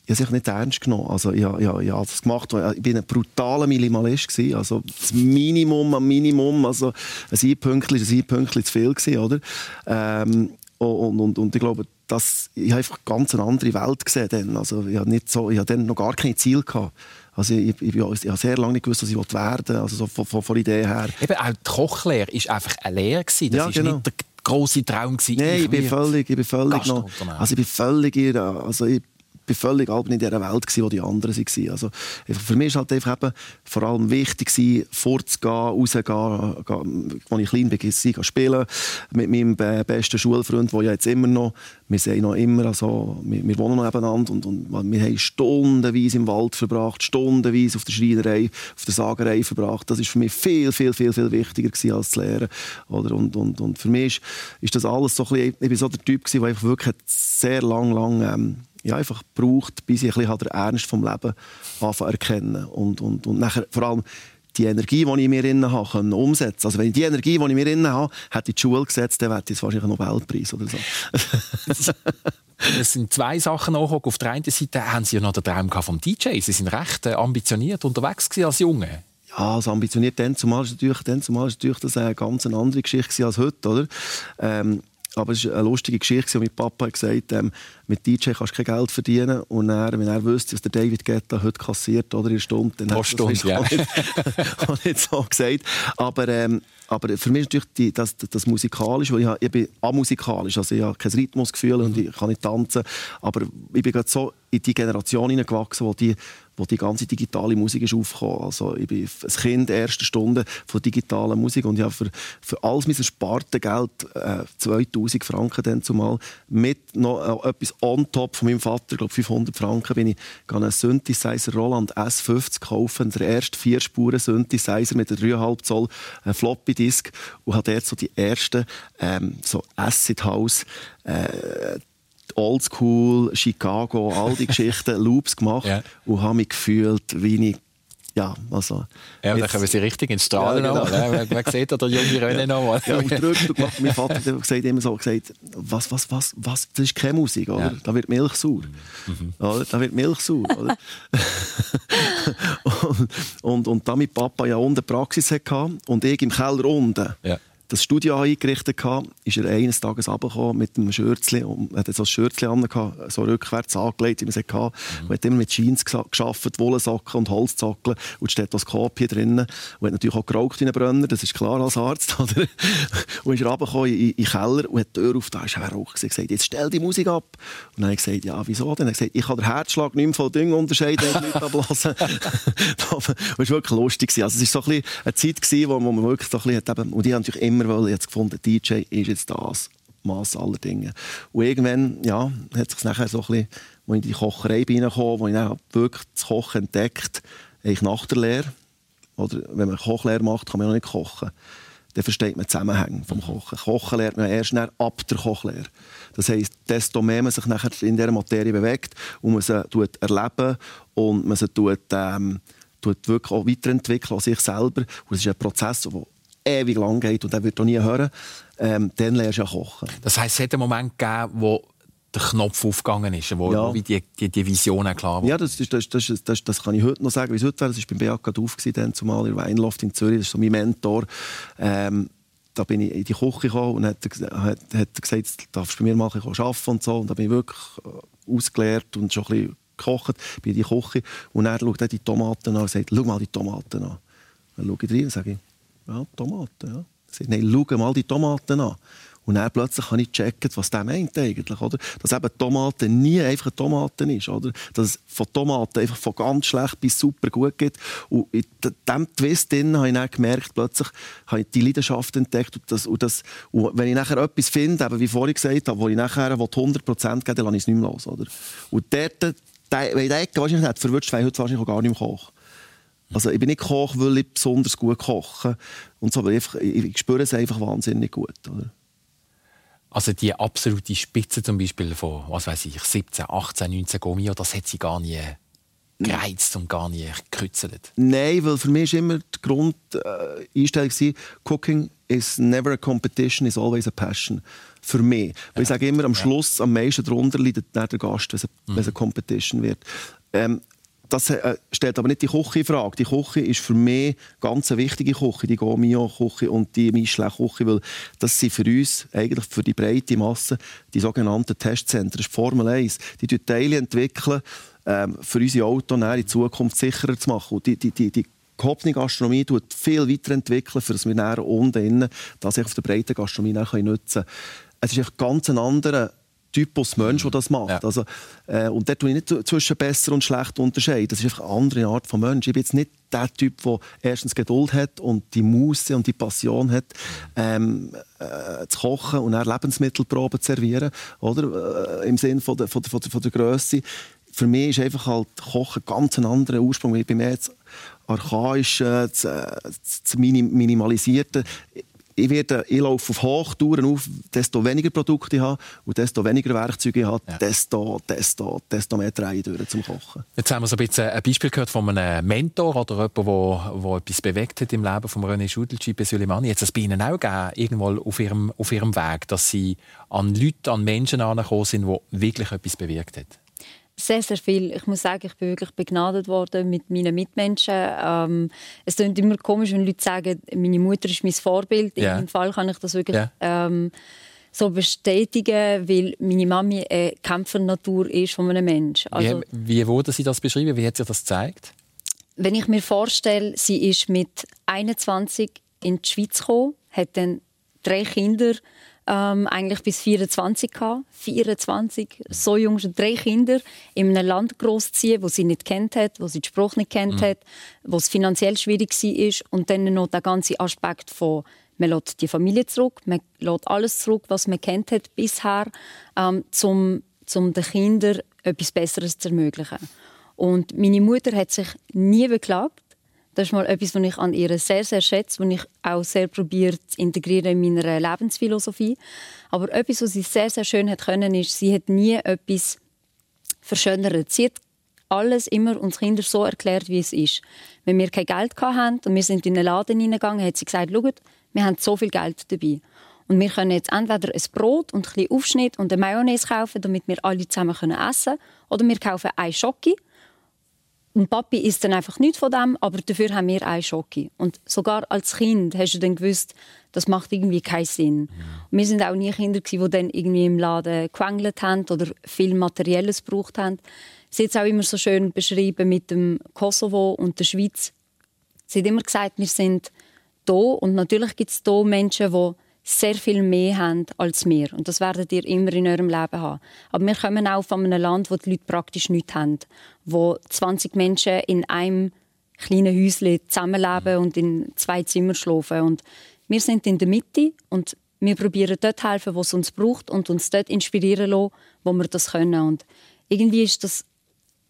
ich habe es nicht ernst genommen. Also, ja, ja, ja, das gemacht. Ich war ein brutaler Minimalist. Gewesen. Also, das Minimum am Minimum. Also, ein Einpünktchen ist ein Einpünktchen zu viel. Gewesen, oder? Ähm, Und, und, und ich glaube, dass ich habe einfach ganz eine andere Welt gesehen dann. Also ich habe so, ich hatte dann noch gar kein Ziel gehabt. Also ich, ich, ich, ich habe sehr lange nicht gewusst, was ich werden will, also so von, von, von Idee her. Eben auch die Kochlehre war einfach eine Lehre. Das ja, genau. nicht der große Traum. Nein, ich bin völlig, ich bin völlig noch, also ich bin völlig, also ich bin völlig in dieser Welt, gewesen, wo die anderen waren. Also, für mich war halt vor allem wichtig, gewesen, vorzugehen, rauszugehen, als ich klein war, spielen mit meinem besten Schulfreund, der ja jetzt immer noch, wir sehen noch immer, also, wir, wir wohnen noch nebeneinander und, und wir haben stundenweise im Wald verbracht, stundenweise auf der Schreinerei, auf der Sagerei verbracht. Das war für mich viel, viel, viel, viel wichtiger gewesen, als zu lernen. Oder? Und, und, und für mich ist, ist das alles so ein bisschen, ich war so der Typ, der einfach wirklich sehr lang, lang ähm, ja, einfach gebraucht, bis ich ein bisschen den Ernst vom Leben erkennen und, und, und nachher vor allem die Energie, die ich mir innen habe, können umsetzen. Also wenn ich die Energie, die ich mir innen habe, hätte in die Schule gesetzt, dann hätte ich jetzt wahrscheinlich einen Nobelpreis oder so. Es sind zwei Sachen noch. Auf der einen Seite haben Sie ja noch den Traum vom DJ. Sie sind recht äh, ambitioniert unterwegs als Junge. Ja, also ambitioniert dann zumal ist natürlich, dann zumal ist natürlich das eine ganz andere Geschichte als heute, oder? Ähm, aber es ist eine lustige Geschichte, mein Papa hat gesagt, ähm, mit DJ kannst du kein Geld verdienen. Und er, wenn er wüsste, was der David Guetta heute kassiert oder in Stunde, dann hat er das ja. nicht, nicht so gesagt. Aber, ähm, aber für mich ist natürlich die, das, das musikalisch, weil ich, ich bin amusikalisch, also ich habe kein Rhythmusgefühl und ich kann nicht tanzen, aber ich bin gerade so in die Generation hineingewachsen, wo die wo die ganze digitale Musik ist aufgekommen. Also ich bin ein Kind erster Stunde von digitaler Musik. Und ich habe für, für alles mein Spartengeld äh, 2000 Franken dann zumal mit noch äh, etwas on top von meinem Vater, glaube 500 Franken, bin ich einen Synthesizer Roland S50 kaufen, der erste Vierspuren Synthesizer mit einem 3,5 Zoll äh, Floppy Disk und habe dort so die ersten ähm, so Acid House äh, Oldschool, Chicago, all die Geschichten, Loops gemacht ja. und habe mich gefühlt, wie ich ja, also... Ja, dann können wir sie richtig ins Strahlen ja, genau. man, man sieht ja der junge René noch mal. Ja, und drückt, mein Vater hat gesagt, immer so gesagt, was, was, was, was, das ist keine Musik, oder? Ja. Da wird Milch sauer. Mhm. Oder? Da wird Milch sauer, oder? und, und, und da mein Papa ja unten Praxis hatte und ich im Keller unten, ja das Studio eingerichtet hatte, ist er eines Tages runtergekommen mit einem Schürzli und hat so ein Schürzli an, so rückwärts angelegt, wie man es hatte. Mhm. Und hat immer mit Jeans gearbeitet, Wollsocken und Holzzackeln und Stethoskop hier drinnen. Und hat natürlich auch geraucht wie ein Brenner, das ist klar als Arzt. Oder? und ist er runtergekommen in, in den Keller und hat die Tür auf, da ist er rauch gesagt, jetzt stell die Musik ab. Und dann habe ich gesagt, ja, wieso denn? Er hat gesagt, ich kann den Herzschlag nicht mehr von Dingen unterscheiden, ich ablassen. das war wirklich lustig. Also es war so ein bisschen eine Zeit, wo man wirklich so ein bisschen hat, und ich habe natürlich immer immer jetzt gefunden, DJ ist jetzt das Maß aller Dinge. Und irgendwann ja, hat sich nachher so ein bisschen, als ich in die Kocherei reinkam, wo ich dann wirklich das Kochen entdeckt eigentlich nach der Lehre, oder wenn man Kochlehre macht, kann man auch nicht kochen. Dann versteht man Zusammenhänge vom Kochen. Kochen lernt man erst ab der Kochlehre. Das heisst, desto mehr man sich nachher in dieser Materie bewegt und man sie tut erleben und man sie tut, ähm, tut wirklich auch weiterentwickeln an sich selber. Und es ist ein Prozess, der ewig lang geht und er wird auch nie hören, ähm, dann lernst du ja kochen. Das heisst, es hat einen Moment gegeben, wo der Knopf aufgegangen ist, wo, ja. wo die, die, die Vision klar war. Ja, das, das, das, das, das kann ich heute noch sagen, wie es heute wäre. Das war beim Duf, dann zumal in Weinloft in Zürich. Das ist so mein Mentor. Ähm, da bin ich in die Küche gekommen und hat, hat, hat gesagt, du darfst bei mir mal arbeiten und so. Und da bin ich wirklich äh, ausgelehrt und schon ein bisschen gekocht. Bin in die Küche und er schaut die Tomaten an und sagt, schau mal die Tomaten an. Dann schaue ich rein und sage, ja, Tomaten, ja. Sie nein, schau mal die Tomaten an. Und dann plötzlich habe ich gecheckt, was der meint eigentlich, oder? Dass eben Tomaten nie einfach Tomaten ist, oder? Dass es von Tomaten einfach von ganz schlecht bis super gut geht. Und in diesem Twist habe ich dann gemerkt, plötzlich habe ich die Leidenschaft entdeckt. Und, das, und, das, und wenn ich nachher etwas finde, eben wie vorhin gesagt habe, wo ich nachher 100% gebe, dann lasse ich es nicht mehr los, oder? Und dort, wenn ich denke, wahrscheinlich nicht verwirrt, wäre ich heute wahrscheinlich auch gar nicht mehr kochen. Also ich bin nicht Koch, weil ich besonders gut koche. Und so, aber ich, ich spüre es einfach wahnsinnig gut. Oder? Also die absolute Spitze zum Beispiel von, was weiß ich, 17, 18, 19 Gummi, das hat sie gar nie gereizt und gar nie gekritzelt? Nein, weil für mich war immer die Grundeinstellung, äh, Cooking is never a competition, is always a passion. Für mich. Weil ja. ich sage immer, am Schluss, am meisten darunter leidet der Gast, wenn es, mhm. eine Competition wird. Ähm, das äh, stellt aber nicht die Küche in Frage. Die Küche ist für mich ganz eine wichtige Küche, die Gomio-Küche und die Michelin-Küche, weil das sind für uns, eigentlich für die breite Masse, die sogenannten Testzentren. Das ist Formel 1. Die Teile entwickeln, ähm, für unsere Autos in Zukunft sicherer zu machen. Und die, die, die, die gehobene Gastronomie tut viel weiterentwickeln, für dass wir näher unten innen, das auf der breiten Gastronomie nutzen können. Es ist einfach ganz ein anderer Typus Mensch, der das macht. Ja. Also, äh, und dort tue ich nicht zwischen besser und schlecht unterscheiden. Das ist einfach eine andere Art von Mensch. Ich bin jetzt nicht der Typ, der erstens Geduld hat und die Muße und die Passion hat, ähm, äh, zu kochen und dann Lebensmittelproben zu servieren, oder? Äh, im Sinne von der, von der, von der, von der Grösse. Für mich ist einfach halt Kochen ganz ein anderer Ursprung. Ich bin mehr jetzt archaisch, äh, zu, zu minimalisierte ich, werde, ich laufe auf Hochtouren auf, desto weniger Produkte ich habe und desto weniger Werkzeuge ich habe, ja. desto, desto, desto mehr Drehen durch zum Kochen. Jetzt haben wir so ein, bisschen ein Beispiel gehört von einem Mentor oder jemandem, der, der etwas bewegt hat im Leben von René Schudel, Gipe Suleimani. Jetzt es bei Ihnen auch gegeben, irgendwo auf Ihrem, auf Ihrem Weg, dass Sie an Leute, an Menschen angekommen sind, die wirklich etwas bewirkt haben? Sehr, sehr viel. Ich muss sagen, ich bin wirklich begnadet worden mit meinen Mitmenschen. Ähm, es klingt immer komisch, wenn Leute sagen, meine Mutter ist mein Vorbild. Yeah. In meinem Fall kann ich das wirklich yeah. ähm, so bestätigen, weil meine Mami eine Kämpfernatur ist von einem Menschen. Also, wie, wie wurde sie das beschrieben? Wie hat sie das gezeigt? Wenn ich mir vorstelle, sie ist mit 21 in die Schweiz gekommen, hat dann drei Kinder ähm, eigentlich bis 24 gehabt. 24, so jung, schon drei Kinder in einem Land großziehen, wo sie nicht kennt hat, wo sie die Sprache nicht kennt mhm. hat, wo es finanziell schwierig war und dann noch der ganze Aspekt von man lässt die Familie zurück, man lässt alles zurück, was man kennt hat bisher, ähm, zum, zum den Kindern etwas Besseres zu ermöglichen. Und meine Mutter hat sich nie beklagt. Das ist mal etwas, was ich an ihr sehr, sehr schätze, was ich auch sehr probiert zu integrieren in meiner Lebensphilosophie. Aber etwas, was sie sehr, sehr schön hat können, ist, sie hat nie etwas verschönert. Sie hat alles immer uns Kindern so erklärt, wie es ist. Wenn wir kein Geld hatten und wir sind in den Laden hineingegangen, hat sie gesagt, schaut, wir haben so viel Geld dabei. Und wir können jetzt entweder ein Brot und ein bisschen Aufschnitt und eine Mayonnaise kaufen, damit wir alle zusammen essen können. Oder wir kaufen ein Schocke und Papi isst dann einfach nichts von dem, aber dafür haben wir einen Schoki. Und sogar als Kind hast du dann gewusst, das macht irgendwie keinen Sinn. Und wir sind auch nie Kinder, die dann irgendwie im Laden gewängelt haben oder viel Materielles gebraucht haben. Sie es auch immer so schön beschrieben mit dem Kosovo und der Schweiz. Sie hat immer gesagt, wir sind da und natürlich gibt es da Menschen, die sehr viel mehr haben als wir. Und das werdet ihr immer in eurem Leben haben. Aber wir kommen auch von einem Land, wo die Leute praktisch nichts haben. Wo 20 Menschen in einem kleinen Häuschen zusammenleben und in zwei Zimmern schlafen. Und wir sind in der Mitte und wir probieren dort helfen, wo es uns braucht und uns dort inspirieren lassen, wo wir das können. Und irgendwie ist das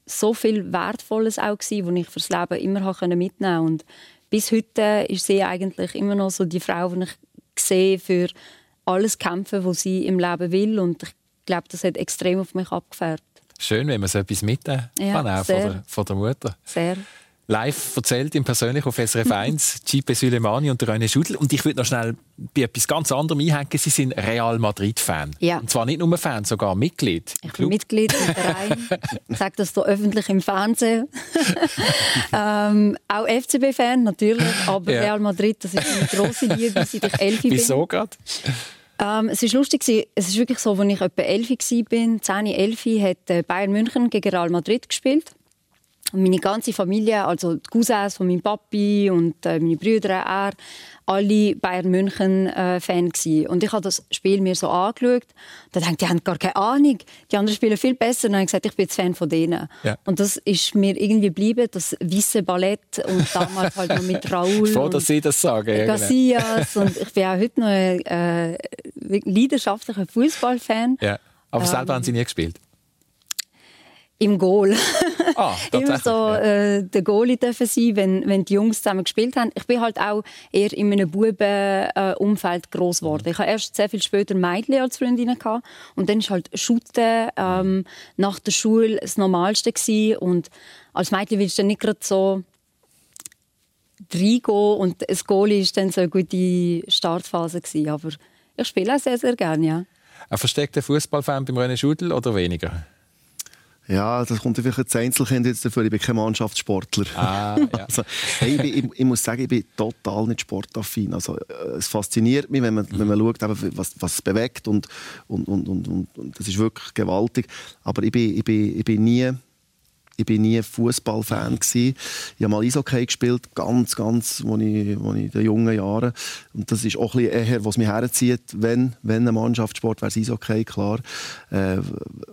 so viel Wertvolles auch gewesen, was ich fürs Leben immer mitnehmen konnte. Und bis heute ist sie eigentlich immer noch so die Frau, die ich gesehen für alles kämpfen, was sie im Leben will. Und ich glaube, das hat extrem auf mich abgefärbt. Schön, wenn man so etwas mitnehmen ja, kann, auch von der, von der Mutter. Sehr live erzählt, ihm persönlich auf SRF 1, Gipe Sülemani und René Schudel. Und ich würde noch schnell bei etwas ganz anderem einhängen. Sie sind Real Madrid-Fan. Ja. Und zwar nicht nur Fan, sogar Mitglied. Ich bin Mitglied im Verein. Ich sage das hier öffentlich im Fernsehen. ähm, auch FCB-Fan natürlich, aber ja. Real Madrid, das ist eine grosse Liebe, seit ich elf bin. Wieso gerade? Ähm, es ist lustig, es ist wirklich so, als ich etwa elf war, 10, 11, hat äh, Bayern München gegen Real Madrid gespielt. Und meine ganze Familie, also die Cousins von meinem Papi und äh, meine Brüder, er, alle Bayern München äh, Fan gewesen. Und ich habe das Spiel mir so angeschaut. Da dachte ich, die haben gar keine Ahnung. Die anderen spielen viel besser. Und dann habe ich gesagt, ich bin jetzt Fan von denen. Ja. Und das ist mir irgendwie geblieben, das weiße Ballett und damals halt noch mit Raoul. Froh, dass Sie das sagen. Ja, genau. Casillas. und ich bin auch heute noch ein äh, leidenschaftlicher Fußballfan. Ja. Aber selber ähm, haben Sie nie gespielt? Im Goal. Ah, Immer so äh, der Goalie dürfen sein, wenn, wenn die Jungs zusammen gespielt haben. Ich bin halt auch eher in einem Bubenumfeld groß geworden. Ich hatte erst sehr viel später Mädchen als Freundinnen gehabt. und dann ist halt Shooten ähm, nach der Schule das Normalste gewesen. und als Mädchen willst du dann nicht gerade so reingehen und das Goalie ist dann so eine gute Startphase gewesen. aber ich spiele auch sehr, sehr gerne, ja. Ein versteckter Fußballfan beim René Schudel oder weniger? Ja, das kommt vielleicht als Einzelkind jetzt dafür. Ich bin kein Mannschaftssportler. Ah, ja. also, hey, ich, bin, ich, ich, muss sagen, ich bin total nicht sportaffin. Also, äh, es fasziniert mich, wenn man, mhm. wenn man schaut, was, was es bewegt und, und, und, und, und, das ist wirklich gewaltig. Aber ich bin, ich bin, ich bin nie ich bin nie Fußballfan Ich habe mal Eishockey gespielt, ganz, ganz, wo ich, wo ich in den jungen Jahren. Und das ist auch ein bisschen eher, was mich herzieht, wenn, wenn ein Mannschaftssport wäre, Eishockey, klar. Äh,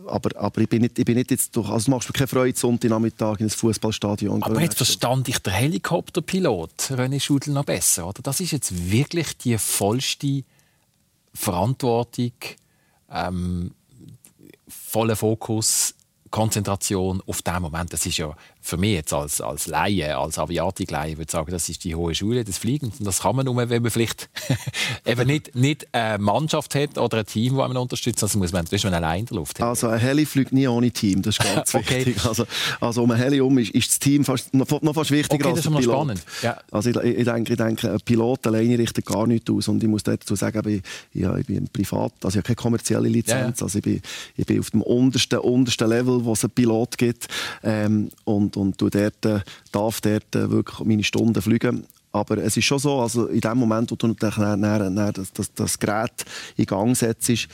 aber, aber ich bin nicht, ich bin nicht jetzt durch, also du machst mir keine Freude, Sonntagnachmittag in ein Fußballstadion. Aber jetzt verstand ich den Helikopterpilot René Schudel noch besser, oder? Das ist jetzt wirklich die vollste Verantwortung, ähm, voller Fokus Konzentration auf den Moment, das ist ja für mich jetzt als, als Laie, als Aviatik-Laie, würde sagen, das ist die hohe Schule des Fliegens. Und das kann man nur, wenn man vielleicht eben nicht, nicht eine Mannschaft hat oder ein Team, das man unterstützt, also muss man, das man allein in der Luft hat. Also ein Heli fliegt nie ohne Team, das ist ganz okay. wichtig. Also, also um ein Heli um ist, ist das Team fast, noch, noch fast wichtiger okay, als der Pilot. Spannend. Ja. Also ich, ich, denke, ich denke, ein Pilot alleine richtet gar nichts aus und ich muss dazu sagen, ich, ja, ich bin privat, also ich habe keine kommerzielle Lizenz, ja, ja. also ich bin, ich bin auf dem untersten, untersten Level, wo es einen Pilot gibt ähm, und und, und dort, äh, darf dort äh, wirklich meine Stunden fliegen. Aber es ist schon so, also in dem Moment, wo du dann, dann, dann das, das, das, Gerät in Gang setzt, ist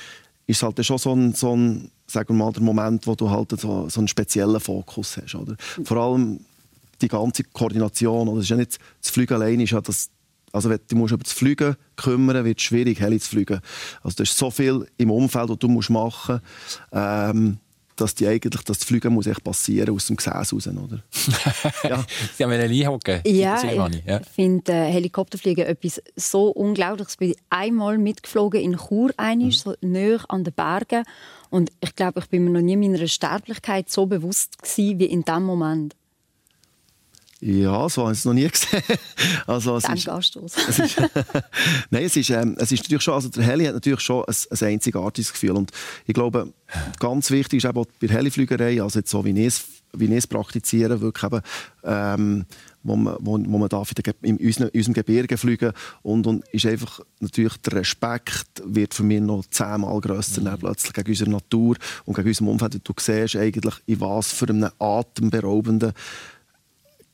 es halt schon so ein, so ein sagen wir mal, der Moment, wo du halt so, so einen speziellen Fokus hast. Oder? Vor allem die ganze Koordination. Oder? Es ist ja nicht, das Fliegen allein ist ja das, also wenn du musst über das Fliegen kümmern, wird es schwierig, hell zu fliegen. Also da ist so viel im Umfeld, das du musst machen musst. Ähm, dass die eigentlich das Fliegen muss echt passieren aus dem Gesäß raus, oder? ja. Sie haben einen einhocken. Ja, ich ja. finde äh, Helikopterfliegen etwas so Unglaubliches. Ich bin einmal mitgeflogen in Chur, einmal, mhm. so näher an den Bergen. Und ich glaube, ich bin mir noch nie meiner Sterblichkeit so bewusst gewesen, wie in dem Moment. Ja, so habe ich es noch nie gesehen. Also, es ist, es ist, Nein, es ist, ähm, es ist natürlich schon, also der Heli hat natürlich schon ein, ein einzigartiges Gefühl und ich glaube, ganz wichtig ist eben auch bei der Heliflügerei, also jetzt so wie ich es, wie ich es praktiziere, wirklich eben, ähm, wo man, wo, wo man darf in, in, unserem, in unserem Gebirge fliegen und, und ist einfach natürlich der Respekt wird für mich noch zehnmal grösser mhm. plötzlich gegen unsere Natur und gegen unser Umfeld. Du siehst eigentlich, in was für einem atemberaubenden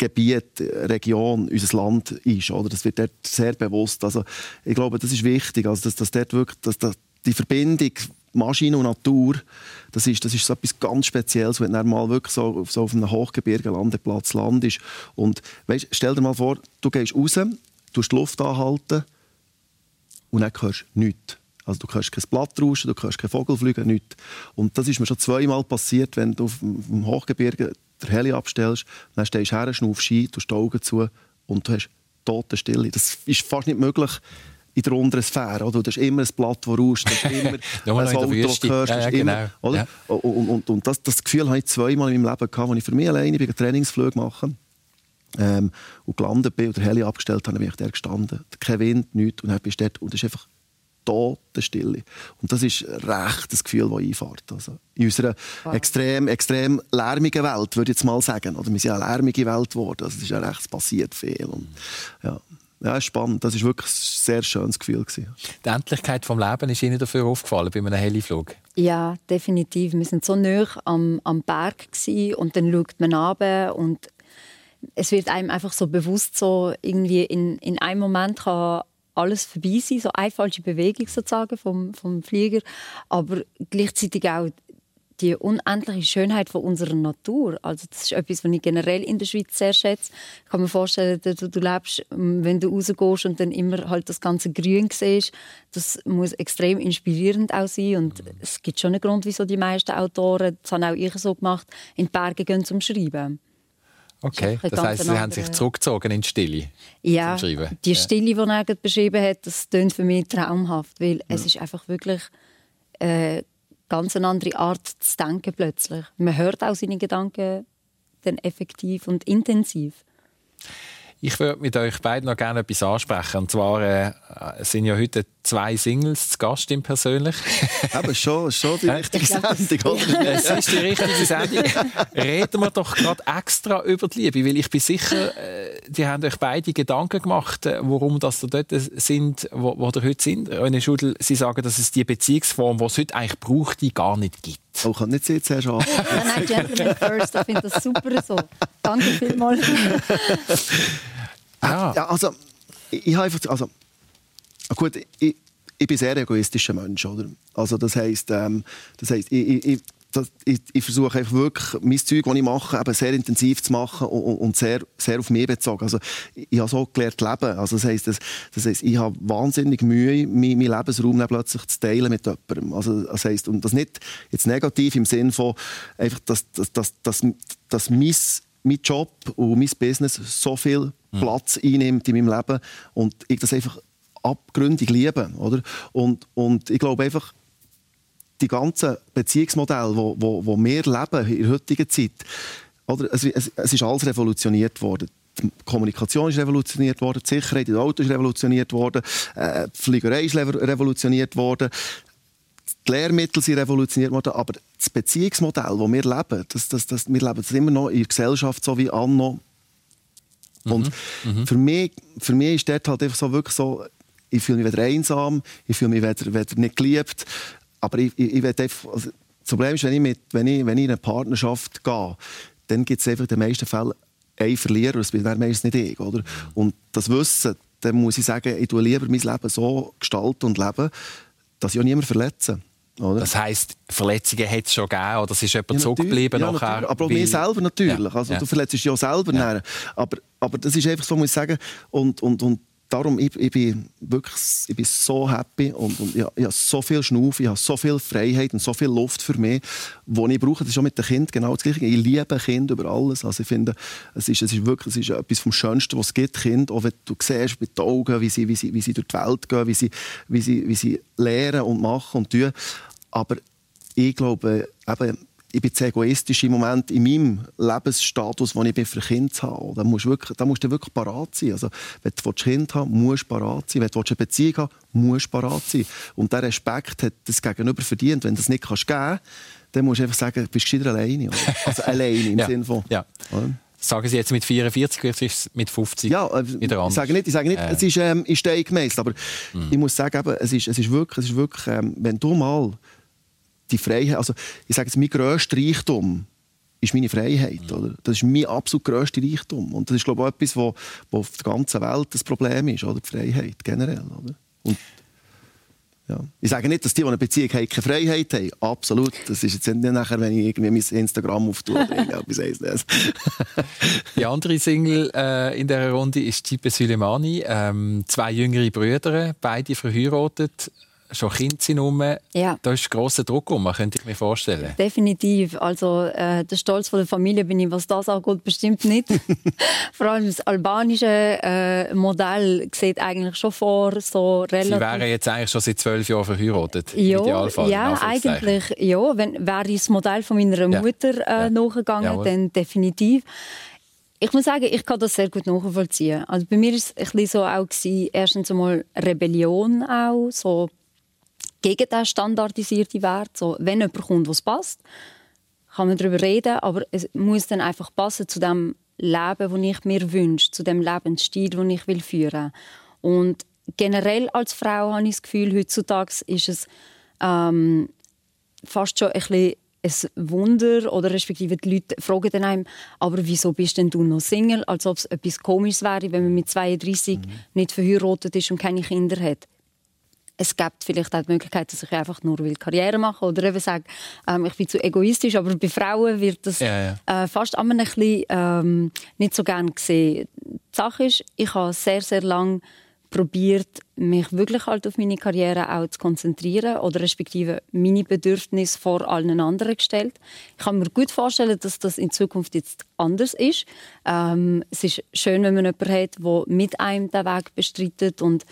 Gebiet, Region, unser Land ist. Oder? Das wird dort sehr bewusst. Also, ich glaube, das ist wichtig, also, dass, dass dort wirklich dass, dass die Verbindung Maschine und Natur, das ist, das ist so etwas ganz Spezielles, wenn du mal wirklich so, so auf einem Hochgebirge Landeplatz landest. Und weißt, stell dir mal vor, du gehst raus, du die Luft anhalten und dann hörst du nichts. Also du hörst kein Blatt rauschen, du hörst keinen Vogel fliegen, nichts. Und das ist mir schon zweimal passiert, wenn du auf dem Hochgebirge der Heli abstellst, dann stehst du her, schnaufst ein, tust die Augen zu und du hast tote Stille. Das ist fast nicht möglich in der unteren Sphäre. Oder? Du hast immer ein Blatt, das rauscht, du hast immer ein Auto, das du hörst. Ja, ja, genau. immer, oder? Ja. Und, und, und das, das, Gefühl hatte ich zweimal in meinem Leben, gehabt, als ich für mich alleine einen Trainingsflug machen ähm, und gelandet bin und der Heli abgestellt habe, bin ich dort gestanden. Kein Wind, nichts. Und dann bist du dort und das ist einfach Totenstille. Und das ist recht das Gefühl, das einfährt. Also in unserer wow. extrem, extrem lärmigen Welt, würde ich jetzt mal sagen. Oder wir sind eine lärmige Welt geworden. Also es ist ja recht passiert viel. Und, ja. Ja, spannend. Das war wirklich ein sehr schönes Gefühl. Gewesen. Die Endlichkeit des Lebens ist Ihnen dafür aufgefallen bei einem Heliflug? Ja, definitiv. Wir waren so nah am, am Berg und dann schaut man runter und es wird einem einfach so bewusst, so irgendwie in, in einem Moment kann alles vorbei sein, so eine falsche Bewegung sozusagen vom, vom Flieger, aber gleichzeitig auch die unendliche Schönheit von unserer Natur. Also das ist etwas, was ich generell in der Schweiz sehr schätze. Ich kann mir vorstellen, du, du lebst, ähm, wenn du rausgehst und dann immer halt das ganze Grün siehst, das muss extrem inspirierend auch sein und es gibt schon einen Grund, wieso die meisten Autoren, das habe auch ich so gemacht, in die Berge gehen zum Schreiben. Okay, das heisst, Sie haben sich zurückgezogen in die Stille Ja, die Stille, die er beschrieben hat, das klingt für mich traumhaft, weil ja. es ist einfach wirklich eine äh, ganz eine andere Art zu denken plötzlich. Man hört auch seine Gedanken dann effektiv und intensiv. Ich würde mit euch beiden noch gerne etwas ansprechen. Und zwar äh, sind ja heute zwei Singles zu Gast im Persönlich. Aber schon, schon die richtige Sendung, oder? Es ist die richtige Sendung. Reden wir doch gerade extra über die Liebe, weil ich bin sicher, äh, die haben euch beide Gedanken gemacht, äh, warum das ihr dort sind, wo, wo ihr heute sind. René Schudel, Sie sagen, dass es die Beziehungsform, die es heute eigentlich braucht, die gar nicht gibt. Oh, kann nicht Sie zuerst an. nein, nein, Gentleman first. Ich finde das super so. Danke vielmals. Ja. ja, also, ich, ich habe einfach, also, gut, ich, ich bin ein sehr egoistischer Mensch, oder? Also, das heisst, ähm, das heisst, ich, ich, das, ich, ich versuche einfach wirklich, mein Zeug, das ich mache, eben sehr intensiv zu machen und, und sehr, sehr auf mich bezogen. Also, ich, ich habe so gelernt zu leben. Also, das heisst, das, das heisst, ich habe wahnsinnig Mühe, meinen mein Lebensraum plötzlich zu teilen mit jemandem. Also, das heisst, und das nicht jetzt negativ im Sinne von, einfach, dass, dass, dass, dass, dass mein, mein Job und mein Business so viel Platz einnimmt in meinem Leben und ich das einfach abgründig liebe. Oder? Und, und ich glaube einfach, die ganzen Beziehungsmodelle, wo, wo, wo wir leben in der heutigen Zeit, oder? Es, es, es ist alles revolutioniert worden. Die Kommunikation ist revolutioniert worden, die Sicherheit in Autos ist revolutioniert worden, äh, die Fliegerei ist revolutioniert worden, die Lehrmittel sind revolutioniert worden, aber das Beziehungsmodell, das wir leben, das, das, das, wir leben das immer noch in der Gesellschaft so wie anno. Und Mhm. Für, mich, für mich ist dort halt einfach so wirklich so, ich fühle mich weder einsam, ich fühle mich weder, weder nicht geliebt, aber ich, ich, ich einfach, also das Problem ist, wenn ich, mit, wenn, ich, wenn ich in eine Partnerschaft gehe, dann gibt es einfach in den meisten Fällen einen Verlierer, das bin dann meistens nicht ich. Oder? Und das Wissen, dann muss ich sagen, ich tue lieber mein Leben so gestalten und leben, dass ich auch niemanden verletze. Oder? Das heisst, Verletzungen hat es schon gegeben oder es ist jemand Ja, zurückgeblieben. Ja, nachher? Aber auch weil- mir selber natürlich. Ja, Also, ja. Du verletzt dich ja selber. Ja. nachher. Aber, aber das ist einfach so, muss ich sagen. Und, und, und darum, ich, ich bin wirklich ich bin so happy und, und ich, ich habe so viel Schnuff, ich habe so viel Freiheit und so viel Luft für mich, die ich brauche. Das ist auch mit den Kindern genau das Gleiche. Ich liebe Kinder über alles. Also ich finde, es ist, es ist wirklich es ist etwas vom Schönsten, was es gibt, Kinder. Auch wenn du siehst mit den Augen, wie sie, wie sie, wie sie durch die Welt gehen, wie sie, wie sie, wie sie lernen und machen und tun. Aber ich glaube, eben, ich bin zu egoistisch im Moment in meinem Lebensstatus, den ich bin, für Kinder zu haben. Da musst du wirklich, da musst du wirklich parat sein. Also, wenn du ein Kind haben musst du parat sein. Wenn du eine Beziehung haben musst du parat sein. Und der Respekt hat das Gegenüber verdient. Wenn du das nicht kannst geben kannst, dann musst du einfach sagen, du bist gescheiter alleine. Oder? Also alleine im Ja. Sinne von... Ja. Oder? Sagen Sie jetzt mit 44, vielleicht ist es mit 50 Ja, äh, wieder ich anders? sage nicht, ich sage nicht Äh. es ist ähm, in Stein gemessen, aber ich muss sagen, eben, es, ist, es ist wirklich, es ist wirklich ähm, wenn du mal die Freiheit, also ich sage jetzt, mein grösster Reichtum ist meine Freiheit. Oder? Das ist mein absolut grösster Reichtum. Und das ist, glaube ich, auch etwas, wo, wo auf der ganzen Welt das Problem ist, oder? die Freiheit generell. Oder? Und, ja. Ich sage nicht, dass die, die eine Beziehung haben, keine Freiheit haben. Absolut. Das ist jetzt nicht nachher, wenn ich irgendwie mein Instagram auftue. Die andere Single äh, in dieser Runde ist Tipe Süleimani. Ähm, zwei jüngere Brüder, beide verheiratet, schon Kinder sind rum. Ja. Da ist grosser Druck um, könnte ich mir vorstellen. Definitiv. Also äh, der Stolz von der Familie bin ich, was das angeht, bestimmt nicht. Vor allem das albanische äh, Modell sieht eigentlich schon vor, so Sie relativ... wären jetzt eigentlich schon seit zwölf Jahren verheiratet. im Ja, Idealfall, ja eigentlich ja. Wenn, wäre ich das Modell von meiner Ja. Mutter äh, Ja. nachgegangen, Jawohl. dann definitiv. Ich muss sagen, ich kann das sehr gut nachvollziehen. Also bei mir war es ein bisschen so auch gewesen, erstens einmal Rebellion auch, so gegen den standardisierten Wert. So, wenn jemand kommt, was passt, kann man darüber reden, aber es muss dann einfach passen zu dem Leben, das ich mir wünsche, zu dem Lebensstil, den ich will führen Und generell als Frau habe ich das Gefühl, heutzutage ist es ähm, fast schon ein bisschen ein Wunder oder respektive die Leute fragen dann einem, aber wieso bist denn du noch Single? Als ob es etwas Komisches wäre, wenn man mit 32 nicht verheiratet ist und keine Kinder hat es gibt vielleicht auch die Möglichkeit, dass ich einfach nur will Karriere machen oder eben sage, ähm, ich bin zu egoistisch, aber bei Frauen wird das Ja, Äh, fast immer ein bisschen ähm, nicht so gern gesehen. Die Sache ist, ich habe sehr, sehr lange probiert, mich wirklich halt auf meine Karriere auch zu konzentrieren oder respektive meine Bedürfnisse vor allen anderen gestellt. Ich kann mir gut vorstellen, dass das in Zukunft jetzt anders ist. Ähm, es ist schön, wenn man jemanden hat, der mit einem den Weg bestreitet und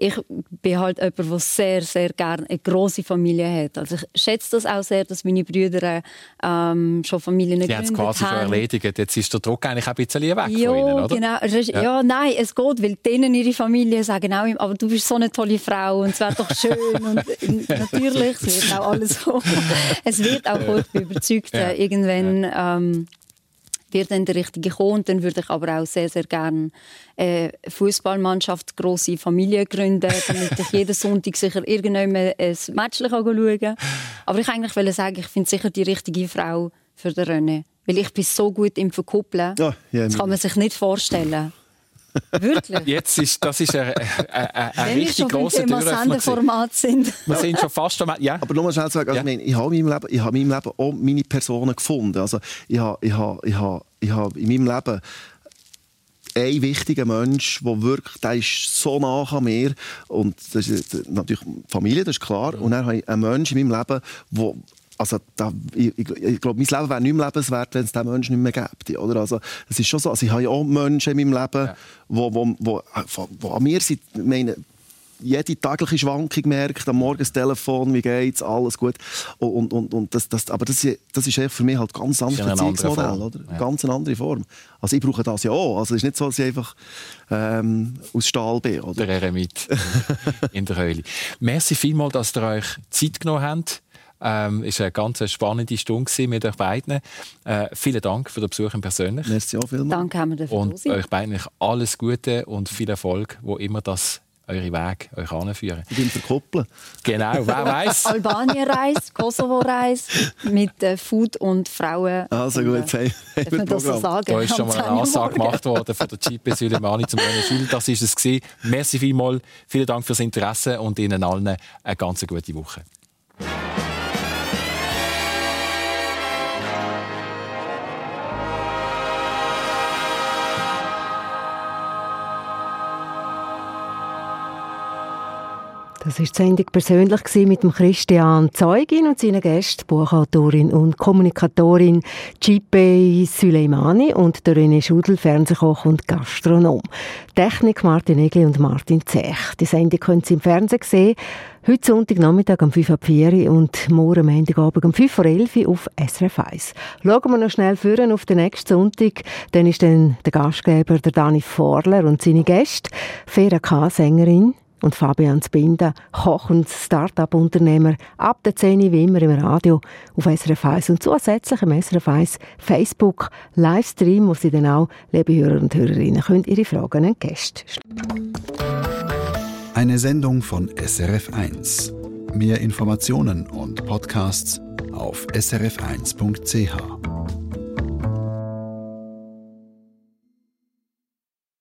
ich bin halt jemand, der sehr, sehr gerne eine große Familie hat. Also ich schätze das auch sehr, dass meine Brüder ähm, schon Familien Die haben es gegründet quasi schon haben. erledigt. Jetzt ist der Druck eigentlich auch ein bisschen weg Ja, von Ihnen, oder? genau. Ja. ja, nein, es geht, weil denen ihre Familie sagen auch, immer, aber du bist so eine tolle Frau und es wäre doch schön und natürlich, es wird auch alles kommen. Es wird auch ich bin überzeugt, Ja. äh, irgendwann ähm, wird dann der richtige kommen. Dann würde ich aber auch sehr, sehr gerne eine Fußballmannschaft, grosse Familie gründen, damit ich jeden Sonntag sicher irgendwann ein Match schauen kann. Aber ich eigentlich wollte sagen, ich finde sicher die richtige Frau für den René. Weil ich bin so gut im Verkuppeln. Ja, ja, das kann man sich nicht vorstellen. Wirklich? Jetzt ist, das ist ein, ein, ein, ein richtig grosser Sendeformat sind. Wir sind schon fast am... Ja. Aber nochmal schnell zu sagen, also ja. ich, meine, ich habe in meinem Leben, ich habe in meinem Leben auch meine Personen gefunden. Also ich habe, ich habe, ich habe, ich habe in meinem Leben ein wichtiger Mensch, der wirklich, der ist so nah an mir und das ist natürlich Familie, das ist klar. Und dann habe ich einen Menschen in meinem Leben, der also da, ich, ich, ich glaube, mein Leben wäre nicht mehr lebenswert, wenn es diesen Menschen nicht mehr gäbe. Oder? Also, es ist schon so, also ich habe ja auch Menschen in meinem Leben, ja. wo, wo, wo, wo, an mir sind, meine, jede tägliche Schwankung merkt, am Morgen das Telefon, wie geht's, alles gut. Und, und, und das, das, aber das, das ist für mich halt ganz anderes Beziehungsmodell, oder? Ja. Ganz eine andere Form. Also ich brauche das ja auch. Also es ist nicht so, dass ich einfach ähm, aus Stahl bin. Oder? Der Eremit in der Höhle. Merci vielmals, dass ihr euch Zeit genommen habt ähm, es war eine ganz spannende Stunde mit euch beiden. Äh, vielen Dank für den Besuch im Persönlich. Merci auch vielmals. Danke, haben wir dafür Und euch beiden alles Gute und viel Erfolg, wo immer das eure Weg euch anführen. Ich bin verkuppeln. Genau, wer weiß. Albanien-Reise, Kosovo-Reise mit äh, Food und Frauen. Also gut, jetzt haben wir das so sagen. Da ist schon mal eine Ansage gemacht worden von der GP Süleimani zum Schül. Das war es gewesen. Merci vielmals. Vielen Dank fürs Interesse und Ihnen allen eine ganz gute Woche. Das war die Sendung persönlich mit dem Christian Zeugin und seinen Gästen, Buchautorin und Kommunikatorin Cipe Süleimani und der René Schudel, Fernsehkoch und Gastronom. Technik Martin Egli und Martin Zech. Die Sendung können Sie im Fernsehen sehen. Heute Sonntagnachmittag um 5 Uhr 4 und morgen Montagabend um 5 Uhr 11 auf SRF 1. Schauen wir noch schnell führen auf den nächsten Sonntag. Dann ist dann der Gastgeber der Dani Forler und seine Gäste, Fera K-Sängerin, und Fabian Zbinder, Koch und Start-up-Unternehmer, ab der 10 wie immer im Radio auf SRF 1 und zusätzlich im SRF 1 Facebook Livestream, wo Sie dann auch, liebe Hörer und Hörerinnen, könnt Ihre Fragen an Gäste. Eine Sendung von SRF 1. Mehr Informationen und Podcasts auf srf1.ch.